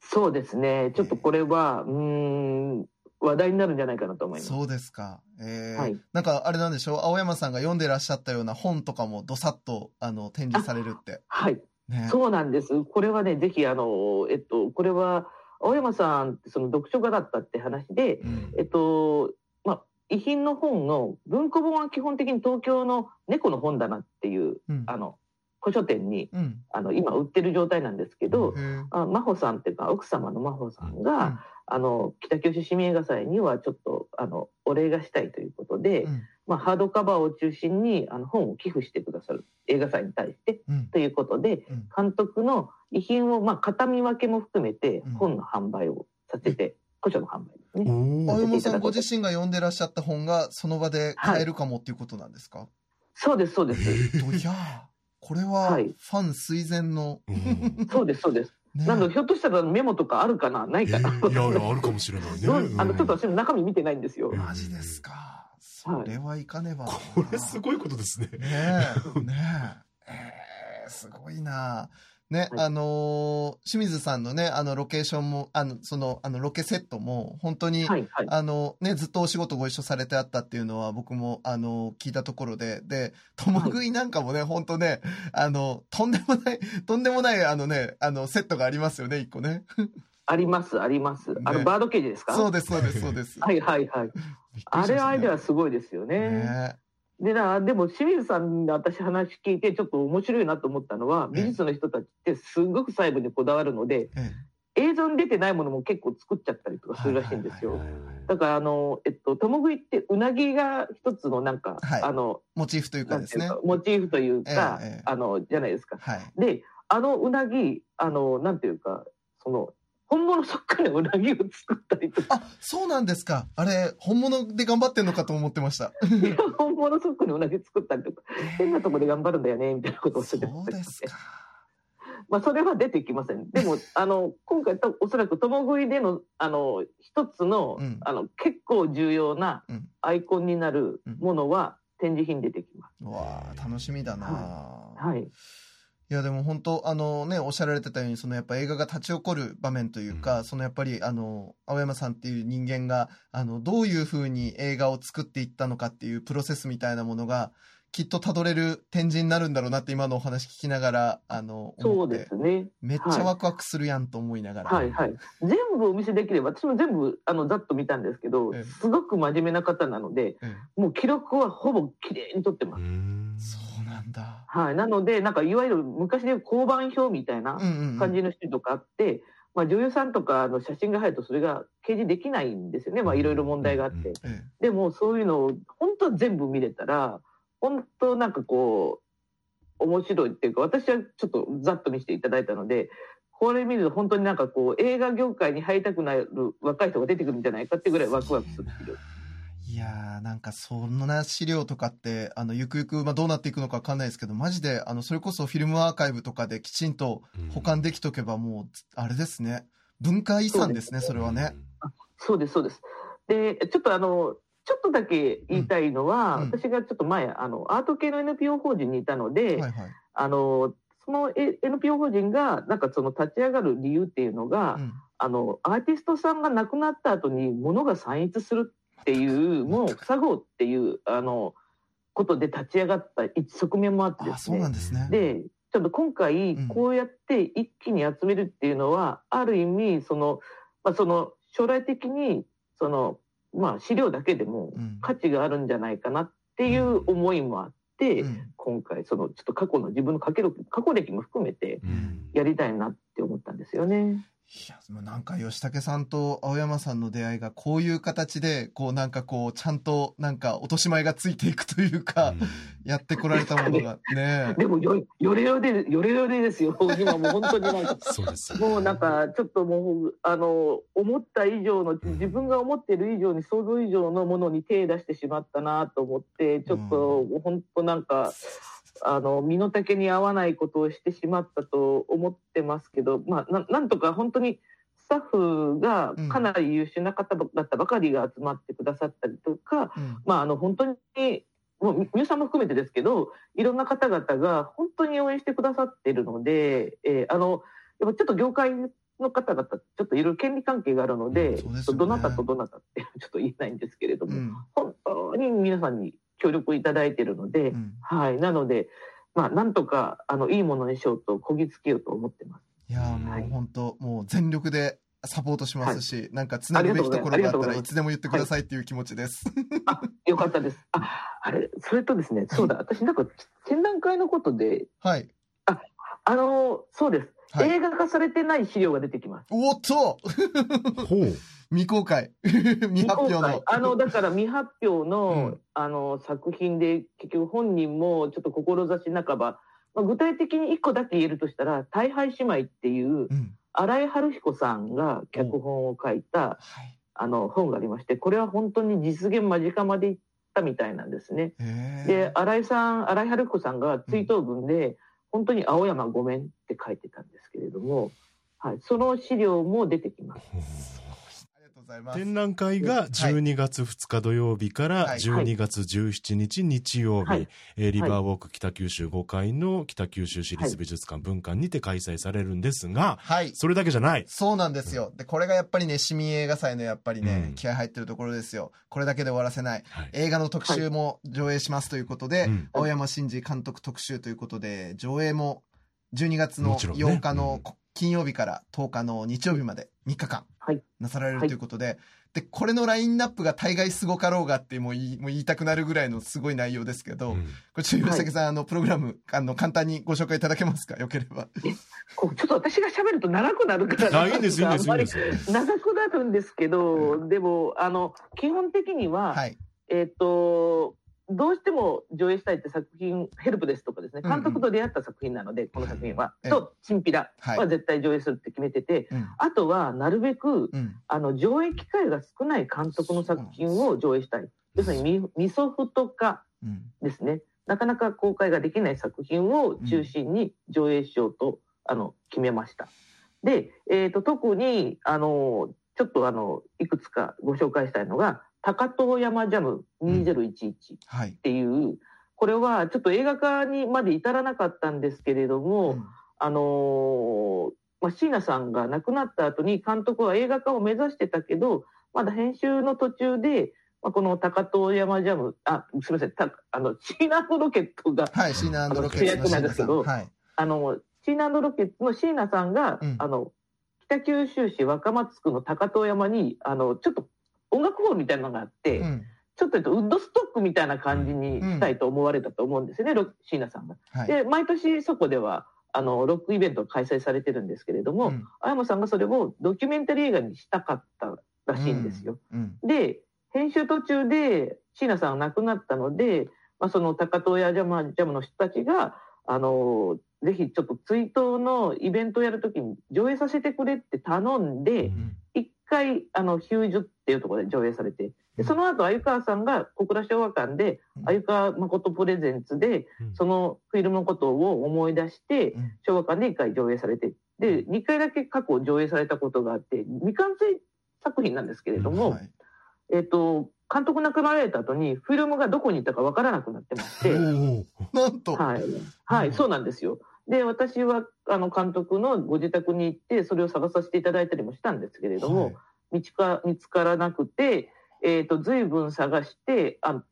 そうですねちょっとこれはうん話題になるんじゃないかなと思います。そうですか。えー、はい、なんかあれなんでしょう？青山さんが読んでらっしゃったような本とかもどさっとあの展示されるって。はいね、そうなんです。これはね、ぜひ、あの、えっと、これは、青山さんその読書家だったって話で、うん、えっと、まあ、遺品の本の、文庫本は基本的に東京の猫の本棚っていう、うん、あの、古書店に、うん、あの、今売ってる状態なんですけど、あ真帆さんっていうか、奥様の真帆さんが、あの、北九州市民映画祭にはちょっと、あの、お礼がしたいということで、まあ、ハードカバーを中心にあの本を寄付してくださる映画祭に対して、うん、ということで、うん、監督の遺品を、まあ、型見分けも含めて本の販売をさせて、古書の販売ですね。青山さんご自身が読んでらっしゃった本がその場で買えるかもっていうことなんですか、はい、そうですそうです。いやこれはファン垂前の、そうですそうです。ね、なんだひょっとしたらメモとかあるかな？ないかな、えー、いやいやあるかもしれないね。あのちょっと私も中身見てないんですよ。マジですか。それはいかねば、これすごいことですね。ねえ、<laughs> ねえ、えー、すごいなね、はい、あのー、清水さんのね、あの、ロケーションも、あの、その、あの、ロケセットも、本当に、はいはい、あの、ね、ずっとお仕事ご一緒されてあったっていうのは、僕も、あの、聞いたところで、で、ともぐいなんかもね、はい、本当ね、あの、とんでもない、とんでもない、あのね、あの、セットがありますよね、一個ね。あります、あります。あの、バードケージですか？そうです、そうです、そうです。はいはいはい。あれアイデアすごいですよね。ねでなでも清水さんに私話聞いてちょっと面白いなと思ったのは美術の人たちってすごく細部にこだわるので、映像に出てないものも結構作っちゃったりとかするらしいんですよ。だからあのえっと共食いってうなぎが一つのなんか、はい、あのモチーフというかですね。モチーフというか、えーえー、あのじゃないですか。はい、であのうなぎあのなんていうかその本物そっくりのうなぎを作ったりとか。あ、そうなんですか。あれ、本物で頑張ってんのかと思ってました。<laughs> 本物そっくりのうなぎ作ったりとか、変なとこで頑張るんだよね、みたいなことをおっしゃってました、そうですか。まあ、それは出てきません。でも、あの、今回、おそらく共食いでの、あの、一つの、うん、あの、結構重要なアイコンになるものは、展示品出てきます。うん、わあ、楽しみだな、はい、はいいやでも本当あのねおっしゃられてたようにそのやっぱ映画が立ち起こる場面というか、うん、そのやっぱりあの青山さんっていう人間があのどういうふうに映画を作っていったのかっていうプロセスみたいなものがきっとたどれる展示になるんだろうなって今のお話聞きながらあのそうですね。めっちゃワクワクするやんと思いながら、はい。はい、全部お見せできれば私も全部あのざっと見たんですけど、すごく真面目な方なので、もう記録はほぼ綺麗に撮ってます。なんだ。はい。なので、なんかいわゆる昔で交番表みたいな感じの人とかあって、うんうんうん、まあ女優さんとかの写真が入るとそれが掲示できないんですよね。まあいろいろ問題があって。うんうんうん、でもそういうのを本当は全部見れたら、本当なんかこう、面白いっていうか、私はちょっとざっと見せていただいたので、これ見ると本当になんかこう映画業界に入りたくなる若い人が出てくるんじゃないかっていうぐらいワクワクするっていう。いやー、なんかそんな資料とかって、あの、ゆくゆく、まあ、どうなっていくのかわかんないですけど、マジで、あの、それこそフィルムアーカイブとかできちんと保管できとけば、もう、あれですね。文化遺産ですね、それはね。そうです、そうです。で、ちょっとあの、ちょっとだけ言いたいのは、うんうん、私がちょっと前、あの、アート系の NPO 法人にいたので、はいはい、あの、その NPO 法人が、なんかその立ち上がる理由っていうのが、うん、あの、アーティストさんが亡くなった後に物が散逸するっていうもう塞ごうっていうあのことで立ち上がった一側面もあってですね。でちょっと今回こうやって一気に集めるっていうのは、うん、ある意味その、まあ、その将来的にその、まあ、資料だけでも価値があるんじゃないかなっていう思いもあって、うん、今回そのちょっと過去の自分の過去歴も含めてやりたいなって思ったんですよね。いや、なんか吉武さんと青山さんの出会いがこういう形で、こうなんかこう、ちゃんとなんか落とし前がついていくというか、うん、やってこられたものが <laughs> ね。でもよ、よれよれ、よれよれですよ。今もう本当になんか、<laughs> そうです、もうなんかちょっともう、あの、思った以上の、自分が思っている以上に想像以上のものに手出してしまったなと思って、ちょっと、本当なんか、あの身の丈に合わないことをしてしまったと思ってますけど、まあ、なんとか本当にスタッフがかなり優秀な方だったばかりが集まってくださったりとか、うん、まあ、あの本当にもう皆さんも含めてですけどいろんな方々が本当に応援してくださっているので、えー、あのやっぱちょっと業界の方々ちょっといろいろ権利関係があるのでうんでね、どなたとどなたってちょっと言えないんですけれども、うん、本当に皆さんに協力いただいているので、うん、はい、なので、まあ、なんとかあのいいものにしようとこぎつけようと思ってます。いやもう本当、もう全力でサポートしますし、はい、なんかつなぐべきところがあったらいつでも言ってくださいっていう気持ちです。あ、よかったです。あ、あれ、それとですね、そうだ、私なんか展覧会のことで、はい。あ、あの、そうです。はい、映画化されてない資料が出てきます。おっと <laughs> ほう。未公開。<laughs> 未発表の。あの、だから未発表の、うん、あの、作品で、結局本人もちょっと志半ば、まあ、具体的に一個だけ言えるとしたら、大敗姉妹っていう、うん、新井春彦さんが脚本を書いた、はい、あの、本がありまして、これは本当に実現間近までいったみたいなんですね。で、新井さん、新井春彦さんが追悼文で、うん、本当に青山ごめんって書いてたんですけれども、はい、その資料も出てきます。展覧会が12月2日土曜日から12月17日日曜日、はい、えー、リバーウォーク北九州5階の北九州市立美術館文館にて開催されるんですが、はい、それだけじゃない。そうなんですよ。で、これがやっぱりね、市民映画祭のやっぱりね、うん、気合入ってるところですよ。これだけで終わらせない。はい、映画の特集も上映しますということで、青山真司監督特集ということで、上映も12月の8日の金曜日から10日の日曜日まで3日間なさられるということで、はい、で、これのラインナップが大概すごかろうがってもう言いもう言いたくなるぐらいのすごい内容ですけど、うん、これちょっと吉武さん、はい、あの、プログラム、あの、簡単にご紹介いただけますか？よければ。ちょっと私が喋ると長くなるから、いいんです、いいんです、いいんです。長くなるんですけど、うん、でも、あの、基本的には、はい、えっ、と、どうしても上映したいって作品、ヘルプですとかですね、監督と出会った作品なので、うんうん、この作品は、と、チンピラは絶対上映するって決めてて、はい、あとは、なるべく、うん、あの、上映機会が少ない監督の作品を上映したい。要するに、ミソフとかですね、なかなか公開ができない作品を中心に上映しようと、あの、決めました。で、えっ、ー、と、特に、あの、ちょっとあの、いくつかご紹介したいのが、高遠山ジャム2011っていう、うんはい、これはちょっと映画化にまで至らなかったんですけれども、うん、あのー、まあ、椎名さんが亡くなった後に監督は映画化を目指してたけど、まだ編集の途中で、まあ、この高遠山ジャム、あ、すみません、たあの、シーナロケットが、はい、シーナロケットなんですけど、はい、あの、シーナロケットの椎名さんが、うん、あの、北九州市若松区の高遠山に、あの、ちょっと音楽ホールみたいなのがあって、うん、ちょっとウッドストックみたいな感じにしたいと思われたと思うんですよね、うん、椎名さんが。はい、で、毎年そこでは、あの、ロックイベントが開催されてるんですけれども、うん、青山さんがそれをドキュメンタリー映画にしたかったらしいんですよ。で、編集途中で椎名さんが亡くなったので、まあ、その高遠屋ジャムジャムの人たちが、あの、ぜひちょっと追悼のイベントをやるときに上映させてくれって頼んで、一、回、あの、ヒュージュっていうところで上映されて、でその後、鮎川さんが小倉昭和館で、鮎川誠プレゼンツで、そのフィルムのことを思い出して、昭和館で1回上映されて、で、2回だけ過去上映されたことがあって、未完成作品なんですけれども、はい、えっ、と、監督亡くなられた後に、フィルムがどこに行ったかわからなくなってまして、なんと。はい。はい、そうなんですよ。で、私は、あの、監督のご自宅に行って、それを探させていただいたりもしたんですけれども、はい、見つか見つからなくて、えっ、ー、と、随分探して、あ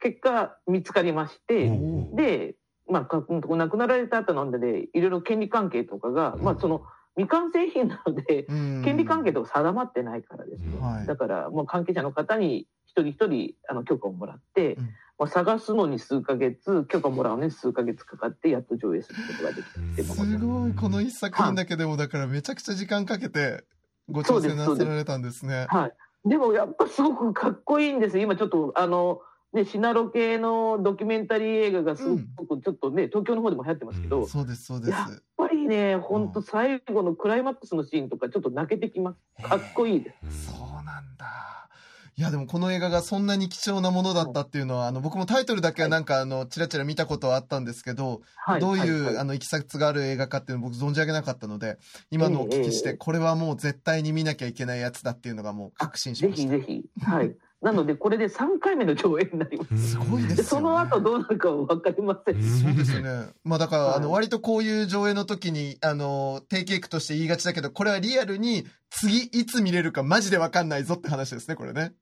結果見つかりまして、で、まあ、亡くなられた後なんで、ね、いろいろ権利関係とかが、まあ、その、未完成品なので、権利関係とか定まってないからですね。だから、もう関係者の方に一人一人あの許可をもらって、まあ、探すのに数ヶ月、許可もらうのに数ヶ月かかって、やっと上映することができたってすごい、この一作品だけでも、だからめちゃくちゃ時間かけて、ご挑戦なさられたんですね。はい。でもやっぱすごくかっこいいんです今ちょっと、あの、ね、シナロ系のドキュメンタリー映画がすごくちょっとね、うん、東京の方でも流行ってますけど、うん、そうですそうです。やっぱりね本当最後のクライマックスのシーンとかちょっと泣けてきます。かっこいいです。そうなんだいや、でもこの映画がそんなに貴重なものだったっていうのは、あの、僕もタイトルだけはなんか、あの、ちらちら見たことはあったんですけど、はい、どういう、はい、あの、いきさつがある映画かっていうの僕存じ上げなかったので、今のお聞きして、これはもう絶対に見なきゃいけないやつだっていうのがもう確信しました。ぜひぜひ。はい。なので、これで3回目の上映になります。すごいですね。その後どうなるかわかりません。そうですね。まあだから、あの、割とこういう上映の時に、あの、定型句として言いがちだけど、これはリアルに、次いつ見れるかマジでわかんないぞって話ですね、これね。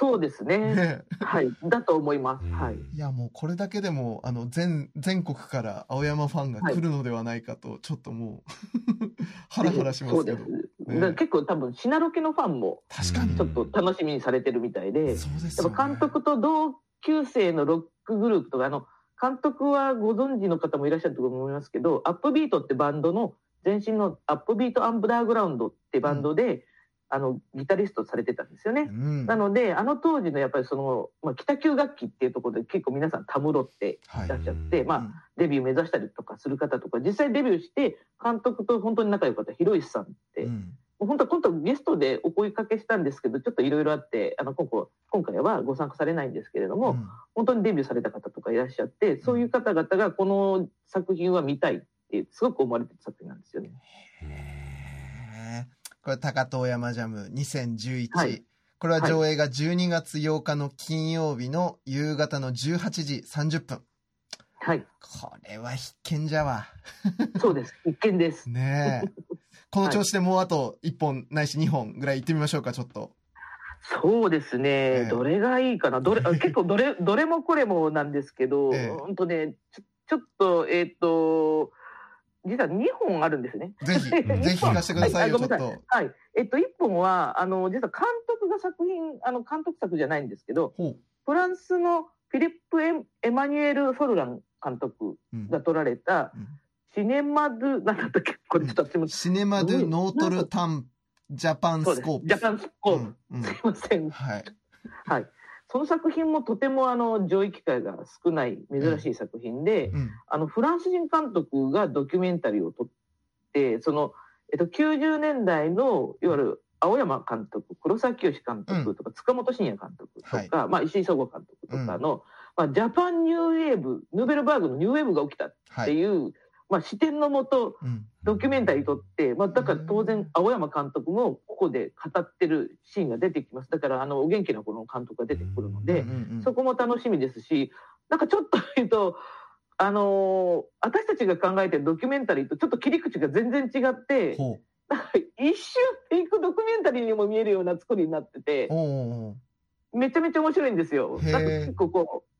そうですね。ねはい。だと思います。はい。いや、もうこれだけでも、あの、全、全国から青山ファンが来るのではないかと、ちょっともう <laughs> ハラハラしますけど。ね、結構多分、シナロケのファンも、確かに。ちょっと楽しみにされてるみたいで、そうですね。監督と同級生のロックグループとか、あの、監督はご存知の方もいらっしゃると思いますけど、アップビートってバンドの、前身のアップビートアンブダーグラウンドってバンドで、うんあのギタリストされてたんですよね。うん、なのであの当時のやっぱりその、まあ、北九楽器っていうところで結構皆さんたむろってい。らっしゃって、はい、まあ、デビュー目指したりとかする方とか実際デビューして監督と本当に仲良かった広石さんって、うん、もう本当本当ゲストでお声かけしたんですけどちょっといろいろあってあの今今回はご参加されないんですけれども、うん、本当にデビューされた方とかいらっしゃってそういう方々がこの作品は見たいってすごく思われてる作品なんですよね。これ、高遠山ジャム2011。はい、これは上映が12月8日の金曜日の夕方の18時30分。はい。これは必見じゃわ。そうです。必見です。ねえ。この調子でもうあと1本ないし2本ぐらい行ってみましょうか、ちょっと。そうですね、えー、どれがいいかな、どれ結構どれ、どれもこれもなんですけど、<laughs> えー、本当ねちょ、ちょっと、えっ、ー、と、実は2本あるんですね。ぜひ、<laughs> ぜひ聞かせてくださいよ、ちょっと。はい。えっと、1本は、あの、実は監督が作品、あの、監督作じゃないんですけど、フランスのフィリップ・エエマニュエル・フォルラン監督が撮られた、Cinéma de、なんだったっけ？これちょっと。 Cinéma de notre temps・ジャパンスコープ。ジャパンスコープ。すいません。はい。はい。その作品もとてもあの上映機会が少ない珍しい作品で、うん、あのフランス人監督がドキュメンタリーを撮ってその、えっと、90年代のいわゆる青山監督黒沢清監督とか、うん、塚本晋也監督とか、はい、まあ、石井聰亙監督とかの、うん、まあ、ジャパンニューウェーブヌーベルバーグのニューウェーブが起きたっていう、はいまあ、視点のもと、ドキュメンタリー撮って、まあ、だから当然、青山監督もここで語ってるシーンが出てきます。だから、あの、お元気な子の監督が出てくるので、そこも楽しみですし、なんかちょっと言うと、あのー、私たちが考えてるドキュメンタリーとちょっと切り口が全然違って、一瞬フェイクドキュメンタリーにも見えるような作りになってて、めちゃめちゃ面白いんですよ。なんか結構こう、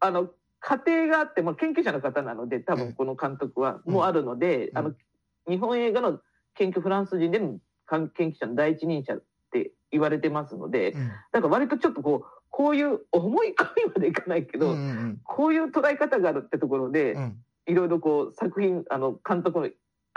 あの、家庭があって、まあ、研究者の方なので多分この監督はもうあるので、うん、あの日本映画の研究フランス人でも研究者の第一人者って言われてますので、うん、だから割とちょっとこうこういう重い声までいかないけど、こういう捉え方があるってところで、いろいろこう作品あの監督の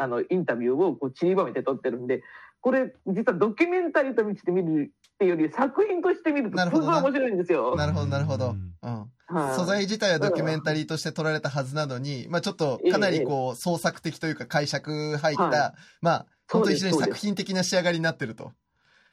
あのインタビューをこう散りばめて撮ってるんでこれ実はドキュメンタリーとして見るっていうより作品として見るとすごい面白いんですよ。なるほどなるほど。うん素材自体はドキュメンタリーとして撮られたはずなのに、まあちょっとかなりこう創作的というか解釈入った、まあ本当に非常に作品的な仕上がりになってると。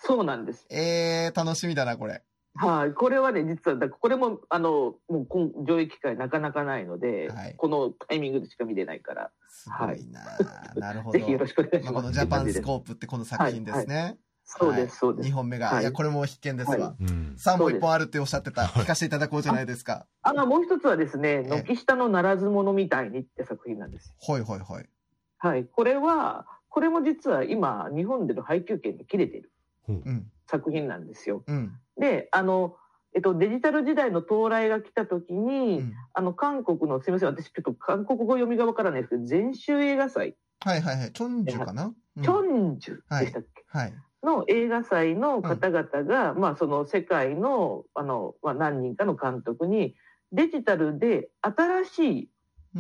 そうなんです。えー、楽しみだな、これ。はい、これはね、実は、これも、あの、もう、上映機会なかなかないので、はい、このタイミングでしか見れないから。すごいな、はい、なるほど。ぜひよろしくお願いします。まあ、このジャパンスコープってこの作品ですね。はいはいそうです、そうです。2本目が。いや、これも必見ですわ。さあ、もう1本あるっておっしゃってた。聞かせていただこうじゃないですか。あの、もう一つはですね、軒下のならず者みたいにって作品なんです。はいはいはい。はい。これは、これも実は今、日本での配給権が切れてる。うん。作品なんですよ。うん、で、あの、えっと、デジタル時代の到来が来た時に、うん、あの、韓国の、すみません、私ちょっと韓国語読みがわからないですけど、全州映画祭。はいはいはい。チョンジュかな、うん、チョンジュでしたっけ、はい、はいの映画祭の方々が、うん、まあその世界のあの、まあ、何人かの監督にデジタルで新しい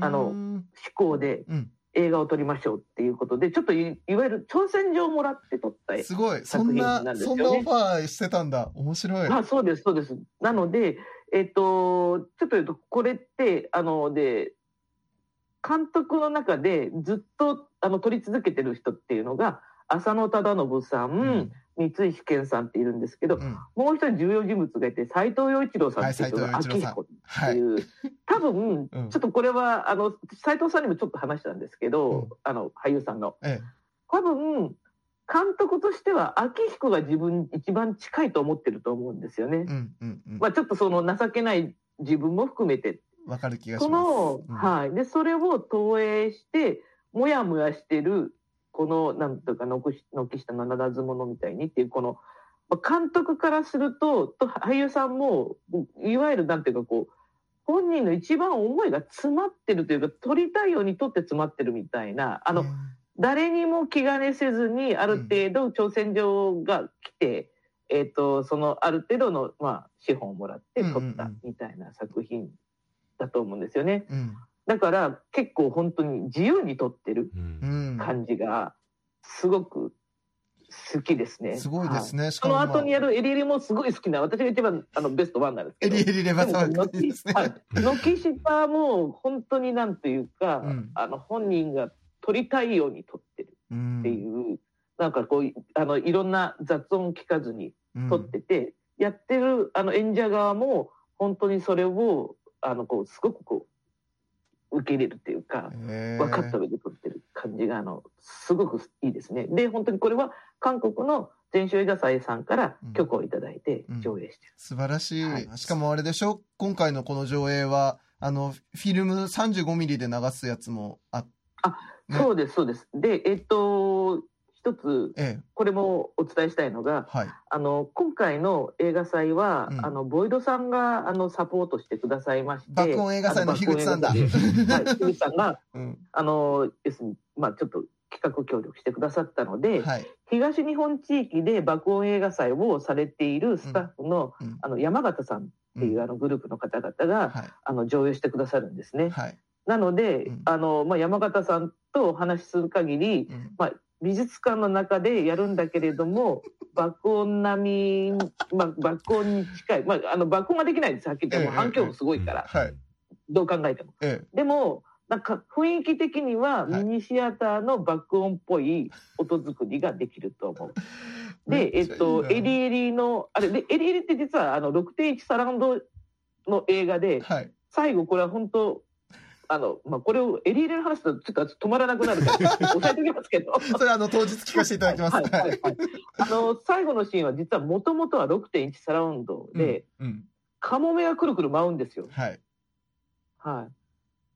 あの思考で映画を撮りましょうっていうことで、ちょっといいわゆる挑戦状をもらって撮ったすごい。そんな、そんなオファーしてたんだ。面白い。あそうです、そうです。なので、えっ、ー、と、ちょっと言うと、これって、あの、で、監督の中でずっとあの撮り続けてる人っていうのが、浅野忠信さん、うん三石健さんっているんですけど、うん、もう一人重要人物がいて斎藤洋一郎さんっていう人が秋彦っていう、はい、多分、ちょっとこれはあの斎藤さんにもちょっと話したんですけど、うん、あの俳優さんの、ええ、多分監督としては秋彦が自分一番近いと思ってると思うんですよね。まあちょっとその情けない自分も含めて。わかる気がします。その、うん、はい。で、それを投影して、もやもやしてるこの、なんとか、軒下の七つ物みたいにっていう、この、監督からすると、と俳優さんも、いわゆるなんていうかこう、本人の一番思いが詰まってるというか、撮りたいように撮って詰まってるみたいな、あの、誰にも気兼ねせずに、ある程度挑戦状が来て、うん、えっ、ー、と、そのある程度の、まあ、資本をもらって撮ったみたいな作品だと思うんですよね。うん、だから結構本当に自由に撮ってる感じがすごく好きですね。すごいですね。はい、その後にやるエリエリもすごい好きな、私が一番あのベストワンなんですけど。エリエリレバサワですね。はい。軒下も本当になんていうか、うん、あの本人が撮りたいように撮ってるっていう、うん、なんかこう、あのいろんな雑音聞かずに撮ってて、うん、やってるあの演者側も本当にそれをあのこうすごくこう受け入れるっていうか、分かった上で撮ってる感じが、あの、すごくいいですね。で、本当にこれは韓国の全州映画祭さんから許可をいただいて上映してる。うんうん、素晴らしい。はい、しかもあれでしょ？今回のこの上映は、あの、フィルム35ミリで流すやつもああ、ね、そうです、そうです。で、えっと、一つ、これもお伝えしたいのが、はい、あの今回の映画祭は、うん、あのボイドさんがあのサポートしてくださいまして爆音映画祭の樋口さんだ。はい、樋口さんが、<laughs> うん、あの要するにまあちょっと企画協力してくださったので、はい、東日本地域で爆音映画祭をされているスタッフのうん、あの山形さんっていう、あのグループの方々が、はい、あの上映してくださるんですね。はい、なので、あのまあ、山形さんとお話しする限り、まあ、美術館の中でやるんだけれども、<laughs> 爆音並み、まあ、爆音に近い。まあ、あの、爆音ができないんです、はっきり言って。も反響もすごいから。はい。どう考えても。ええ、でも、なんか雰囲気的にはミニシアターの爆音っぽい音作りができると思う。<laughs> で、えっと、エリエリの、あれ、で、エリエリって実はあの6.1サラウンドの映画で、はい、最後これは本当あの、まあ、これをエリエリの話すとちょっと止まらなくなるから、押えておきますけど。<laughs> それあの、当日聞かせていただきます。はい、はい、はい。あの、最後のシーンは実はもともとは6.1サラウンドで、うん、うん、カモメがくるくる舞うんですよ。はい。は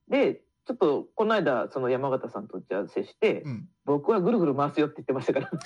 い。で、ちょっと、この間、その山形さんと打ち合わせして、うん、僕はぐるぐる回すよって言ってましたから。<laughs>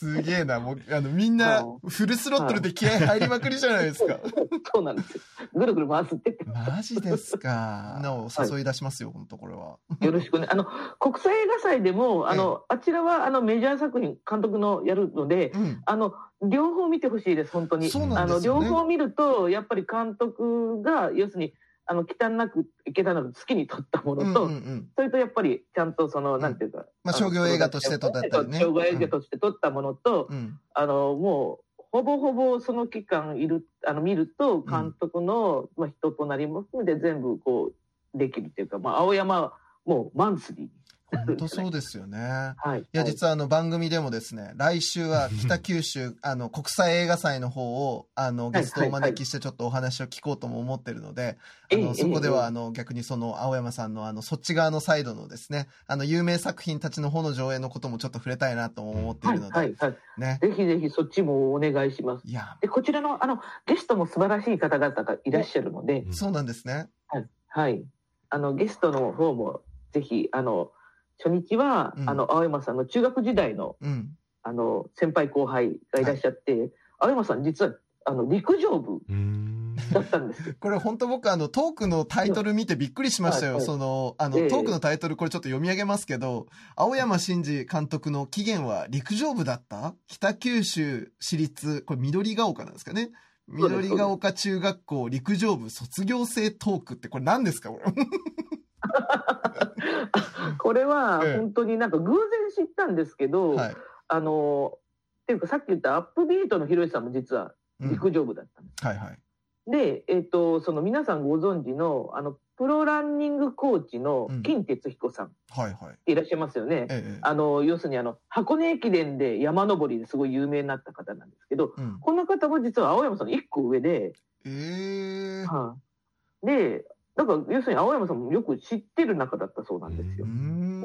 すげえな。もう、あの、みんな、フルスロットルで気合入りまくりじゃないですか。<laughs> そうなんですよ。ぐるぐる回すってマジですか。なお、誘い出しますよ、はい、本当これは。よろしくね。あの、国際映画祭でも、あの、あちらは、あの、メジャー作品、監督のやるので、うん、あの、両方見てほしいです、本当に。そうなんですね、あの、両方見ると、やっぱり監督が、要するに、あの、汚なく、汚なく好きに撮ったものと、うんうんうん、それとやっぱり、ちゃんとその、なんていうか。まあ、商業映画として撮ったりね。商業映画として撮ったものと、うん、あの、もう、ほぼほぼその期間いる、あの、見ると、監督の、まあ、人となりも含めて全部こう、できるっていうか、まあ、青山はもうマンスリー本当そうですよね。<laughs> はい。いや、実はあの番組でもですね、来週は北九州、あの、国際映画祭の方を、あの、ゲストをお招きしてちょっとお話を聞こうとも思ってるので、あの、そこでは、あの、逆にその、青山さんの、あの、そっち側のサイドのですね、あの、有名作品たちの方の上映のこともちょっと触れたいなと思っているので、はい、はい、ね。ぜひぜひそっちもお願いします。いや。で、こちらの、あの、ゲストも素晴らしい方々がいらっしゃるので、そうなんですね。はい。はい。あの、ゲストの方も、ぜひ、あの、初日は、うん、あの青山さんの中学時代の、うん、あの先輩後輩がいらっしゃって、はい、青山さん実はあの陸上部だったんです。<laughs> これ本当僕あのトークのタイトル見てびっくりしましたよ。はい。はい、そのあの、えー、トークのタイトルこれちょっと読み上げますけど、青山真司監督の起源は陸上部だった？北九州市立これ緑が丘なんですかね？緑が丘中学校陸上部卒業生トークってこれ何ですか？これ。<laughs> これは本当になんか偶然知ったんですけど、はい、あのっていうかさっき言ったアップビートのひろしさんも実は陸上部だったんです。うん、はいはい。で、えっ、ー、と、その皆さんご存知の、あの、プロランニングコーチの金哲彦さん、はいはい、いらっしゃいますよね。ええ、あの要するにあの箱根駅伝で山登りですごい有名になった方なんですけど、うん、この方も実は青山さんの1個上で、えーはあ、でだから要するに青山さんもよく知ってる仲だったそうなんですよ。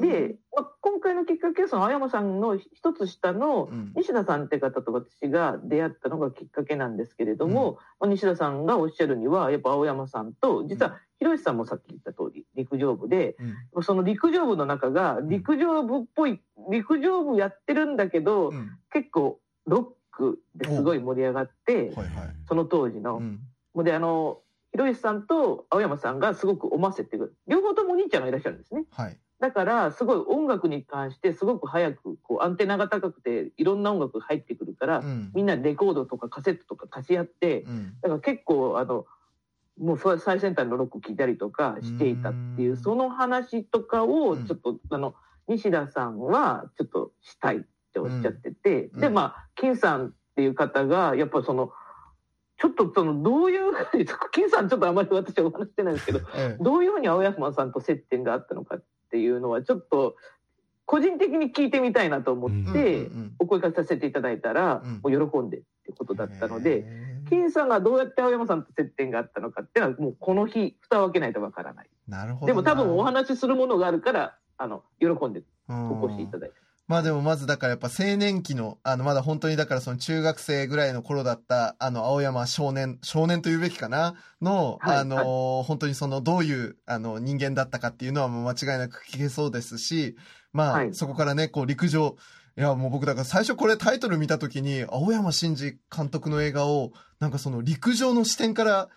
で、まあ、今回のきっかけはその青山さんの一つ下の西田さんって方と私が出会ったのがきっかけなんですけれども、うん、西田さんがおっしゃるにはやっぱ青山さんと実は広瀬さんもさっき言った通り陸上部で、うん、その陸上部の中が陸上部っぽい陸上部やってるんだけど、うん、結構ロックですごい盛り上がって、はいはい、その当時の。うん、であの広石さんと青山さんがすごく思わせてくる両方ともお兄ちゃんがいらっしゃるんですね。はい、だからすごい音楽に関してすごく早くこうアンテナが高くていろんな音楽が入ってくるから、うん、みんなレコードとかカセットとか貸し合って、うん、だから結構あのもう最先端のロック聴いたりとかしていたっていうその話とかをちょっと、あの西田さんはちょっとしたいっておっしゃってて、でまあ金さんっていう方がやっぱその。ちょっとそのどういうふうに <laughs> 金さんちょっとあまり私はお話してないんですけど、ええ、どういうふうに青山さんと接点があったのかっていうのはちょっと個人的に聞いてみたいなと思ってお声かけさせていただいたら、もう喜んでってことだったので、金さんがどうやって青山さんと接点があったのかっていうのはもうこの日蓋を開けないとわからない。なるほど。でも多分お話しするものがあるからあの喜んでお越しいただいて。まあでもまずだからやっぱ青年期の、あのまだ本当にだからその中学生ぐらいの頃だった、あの青山少年、少年と言うべきかな？の、はい、あの、はい、本当にそのどういうあの人間だったかっていうのはもう間違いなく聞けそうですし、まあ、はい、そこからね、こう陸上、いやもう僕だから最初これタイトル見た時に青山真司監督の映画をなんかその陸上の視点から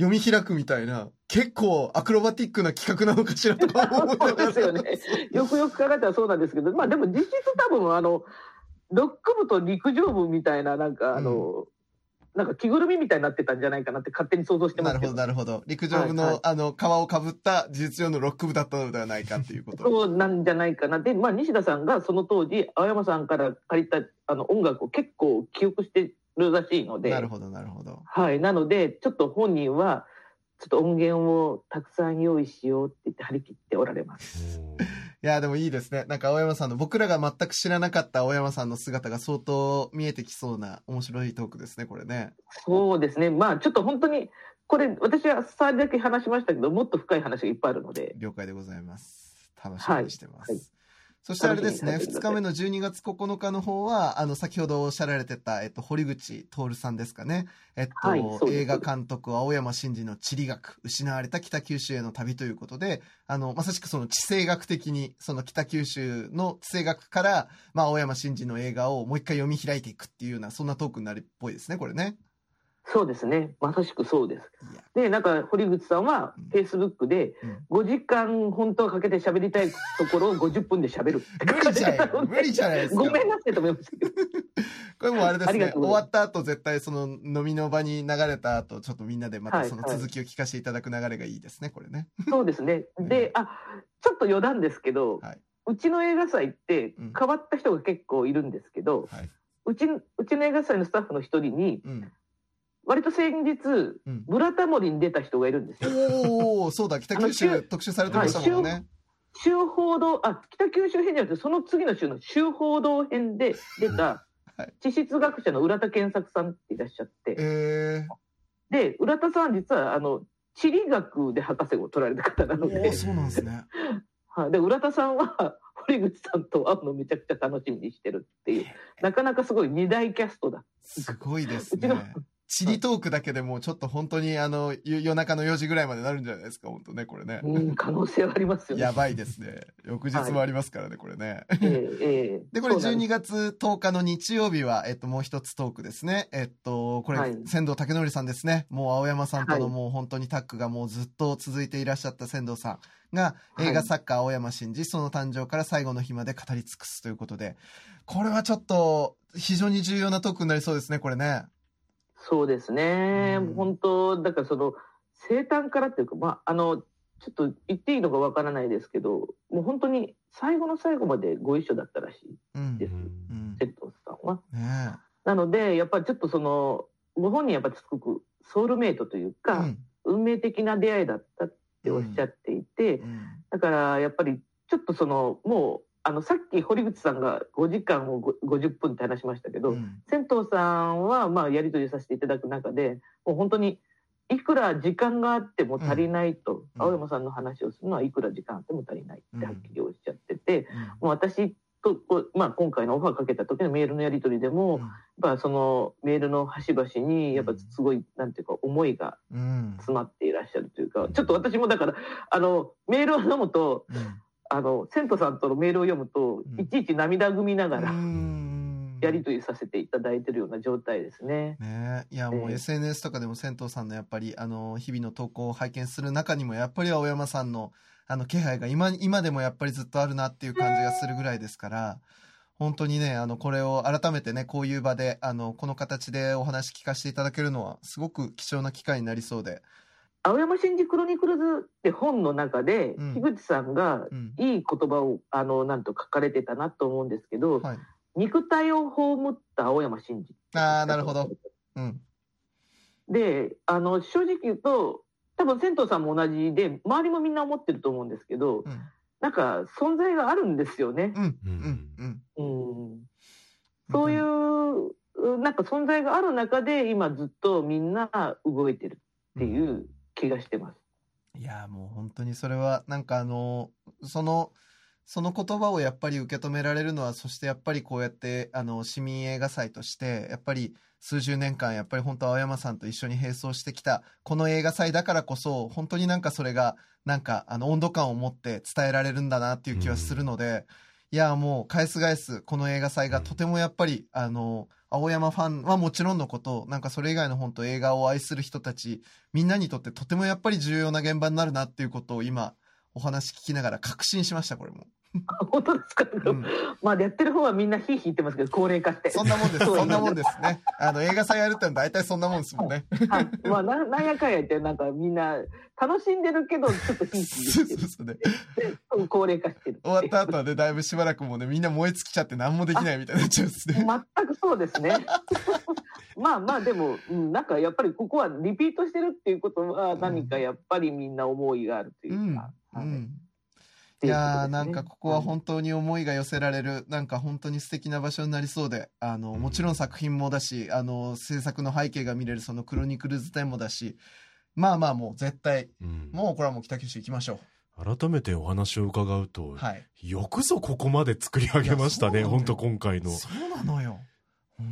読み開くみたいな、結構アクロバティックな企画なのかしらとか思ってそうですよね。よくよく考えたらそうなんですけど、まあでも実質多分あの、ロック部と陸上部みたいな、なんかあの、うん、なんか着ぐるみみたいになってたんじゃないかなって勝手に想像してますなるほど、なるほど。陸上部の、はいはい、あの、皮をかぶった事実上のロック部だったのではないかっていうこと。そうなんじゃないかな。で、まあ西田さんがその当時、青山さんから借りたあの音楽を結構記憶してるらしいので。なるほど、なるほど。はい。なので、ちょっと本人は、ちょっと音源をたくさん用意しようって言って張り切っておられます。<laughs> いや、でもいいですね。なんか青山さんの、僕らが全く知らなかった青山さんの姿が相当見えてきそうな面白いトークですね、これね。そうですね。まあちょっと本当に、これ私は触りだけ話しましたけど、もっと深い話がいっぱいあるので。了解でございます。楽しみにしてます。はいはいそしてあれですね、2日目の12月9日の方は、あの、先ほどおっしゃられてた、えっと、堀口徹さんですかね。えっと、はい、映画監督、青山真司の地理学、失われた北九州への旅ということで、あの、まさしくその地政学的に、その北九州の地政学から、まあ、青山真司の映画をもう一回読み開いていくっていうような、そんなトークになるっぽいですね、これね。そうですね。まさしくそうです。で、なんか、堀口さんは、フェイスブックで、5時間本当はかけて喋りたいところを50分で喋る無理じゃない無理じゃないですか。ごめんなさいと思いますけど。これもあれですね。終わった後、絶対その飲みの場に流れた後、ちょっとみんなでまたその続きを聞かせていただく流れがいいですね、これね。そうですね。で、あ、ちょっと余談ですけど、はい、うちの映画祭って変わった人が結構いるんですけど、はい、うちうちの映画祭のスタッフの一人に、うん割と先日、うん、ブラタモリに出た人がいるんですよ。おお、そうだ、北九州特集されてましたもんね。週報道、あ、北九州編じゃなくて、その次の週の週報道編で出た、地質学者の浦田健作さんっていらっしゃって。えー、で、浦田さん実は、あの、地理学で博士を取られた方なので。そうなんですね。<laughs> はい、で、浦田さんは、<laughs> 堀口さんと会うのめちゃくちゃ楽しみにしてるっていう、なかなかすごい二大キャストだ。すごいですね。うちのチリトークだけでもちょっと本当にあの、夜中の4時ぐらいまでなるんじゃないですか、本当ね、これね。うん、可能性はありますよね。やばいですね。翌日もありますからね、はい、これね。えー、えー、<laughs> で、これ12月10日の日曜日は、えっと、もう一つトークですね。えっと、これ、はい、仙道武則さんですね。もう青山さんとのもう本当にタッグがもうずっと続いていらっしゃった仙道さんが、映画作家青山真司、その誕生から最後の日まで語り尽くすということで、これはちょっと非常に重要なトークになりそうですね、これね。そうですね、うん、本当、だからその生誕からっていうか、まあ、あのちょっと言っていいのかわからないですけど、もう本当に最後の最後までご一緒だったらしい。です、瀬、う、戸、ん、さんは。ね、なので、やっぱりちょっとその、ご本人やっぱりすごくソウルメイトというか、うん、運命的な出会いだったっておっしゃっていて、だからやっぱりちょっとその、もう、あのさっき堀口さんが5時間を50分って話しましたけど、うん、銭湯さんはまあやり取りさせていただく中でもう本当にいくら時間があっても足りないと、うん、青山さんの話をするのはいくら時間あっても足りないってはっきりおっしゃってて、うん、もう私と、まあ、今回のオファーかけた時のメールのやり取りでも、やっぱそのメールの端々にやっぱすごい、なんていうか思いが詰まっていらっしゃるというか、ちょっと私もだからあのメールを読むと、あの、セントさんとのメールを読むと、いちいち涙ぐみながら、やり取りさせていただいてるような状態ですね。ね。いや、もう SNS とかでも銭湯さんのやっぱり、あの、日々の投稿を拝見する中にも、やっぱり青山さんの、あの、気配が今、今でもやっぱりずっとあるなっていう感じがするぐらいですから、本当にね、あの、これを改めてね、こういう場で、あの、この形でお話聞かせていただけるのは、すごく貴重な機会になりそうで、青山真司クロニクルズって本の中で、うん、樋口さんがいい言葉を、あの、なんと書かれてたなと思うんですけど、はい、肉体を葬った青山真司。ああ、なるほど。うん。で、あの、正直言うと、多分銭湯さんも同じで、周りもみんな思ってると思うんですけど、うん、なんか存在があるんですよね。うん。うん。うん。うん、そういう、なんか存在がある中で、今ずっとみんな動いてるっていう気がしてます。いやもう本当にそれはなんかあのそのその言葉をやっぱり受け止められるのはそしてやっぱりこうやってあの市民映画祭としてやっぱり数十年間やっぱり本当青山さんと一緒に並走してきたこの映画祭だからこそ本当になんかそれがなんかあの温度感を持って伝えられるんだなっていう気はするので、うん、いやもう返す返すこの映画祭がとてもやっぱりあの青山ファンはもちろんのこと、なんかそれ以外の本当映画を愛する人たち、みんなにとってとてもやっぱり重要な現場になるなっていうことを今、お話聞きながら確信しました、これも。<laughs> 本当ですか、うん、まあやってる方はみんなひいひい言ってますけど高齢化して。そんなもんです。そんなもんですね。あの映画祭やるってのは大体そんなもんですもんね。<laughs> はい、まあななんやかんやってなんかみんな楽しんでるけどちょっとひいひいそうそうね高齢化してる終わった後はねだいぶしばらくもねみんな燃え尽きちゃって何もできないみたいになっちゃうんですね。全くそうですね。まあまあでも、うん、なんかやっぱりここはリピートしてるっていうことは何かやっぱりみんな思いがあるというか、うん、うんいやー、なんかここは本当に思いが寄せられる、なんか本当に素敵な場所になりそうで、あの、もちろん作品もだし、あの、制作の背景が見れるそのクロニクルズ展もだし、まあまあもう絶対、うん、もうこれはもう北九州行きましょう。改めてお話を伺うと、はい、よくぞここまで作り上げましたね、本当今回の。そうなのよ。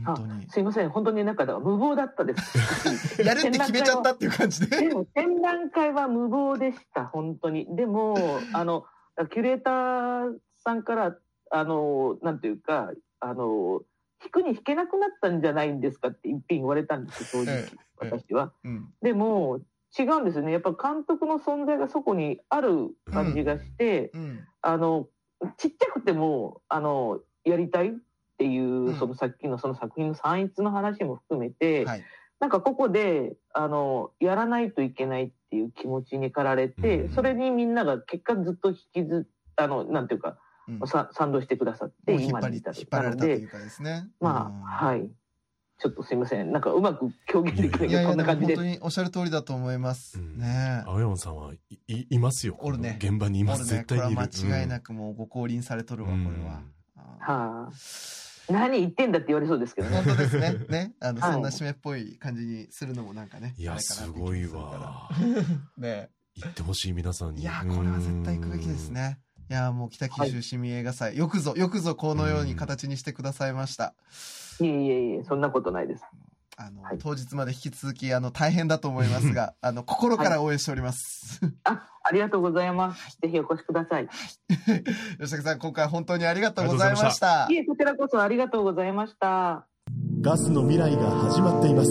本当に。すいません、本当になんか無謀だったです。<laughs> やるって決めちゃったっていう感じで。でも展覧会は無謀でした、本当に。でも、あの、キュレーターさんから、あの、なんていうか、あの、弾くに弾けなくなったんじゃないんですかって一品言われたんですよ、正直、私は。うん、でも、違うんですよね。やっぱ監督の存在がそこにある感じがして、うん。うん、あの、ちっちゃくても、あの、やりたいっていう、そのさっきのその作品の算一の話も含めて、はい、なんかここで、あの、やらないといけないっていう気持ちに駆られて、うん、それにみんなが結果ずっと引きず、あの、なんていうか、うん、賛同してくださって、今に至っ張られたというかですね。まあ、はい。ちょっとすいません。なんかうまく表現できないけど、こんな感じで。本当におっしゃる通りだと思います。うん、ね青山さんはいいいますよ。おるね。現場にいます。ね、絶対にいる。これは間違いなくもうご降臨されとるわ、これは。はあ。何言ってんだって言われそうですけどね。本当ですね。ね。あの、そんな締めっぽい感じにするのもなんかね。いや、すごいわ。ね言ってほしい皆さんに。いや、これは絶対行くべきですね。いや、もう北九州市民映画祭、よくぞ、よくぞこのように形にしてくださいました。いえいえいえ、そんなことないです。あの、はい、当日まで引き続き、あの、大変だと思いますが、あの、心から応援しております。はい、あ、ありがとうございます。ぜひお越しください。<laughs> 吉武さん、今回本当にありがとうございました。いえ、こちらこそありがとうございました。ガスの未来が始まっています。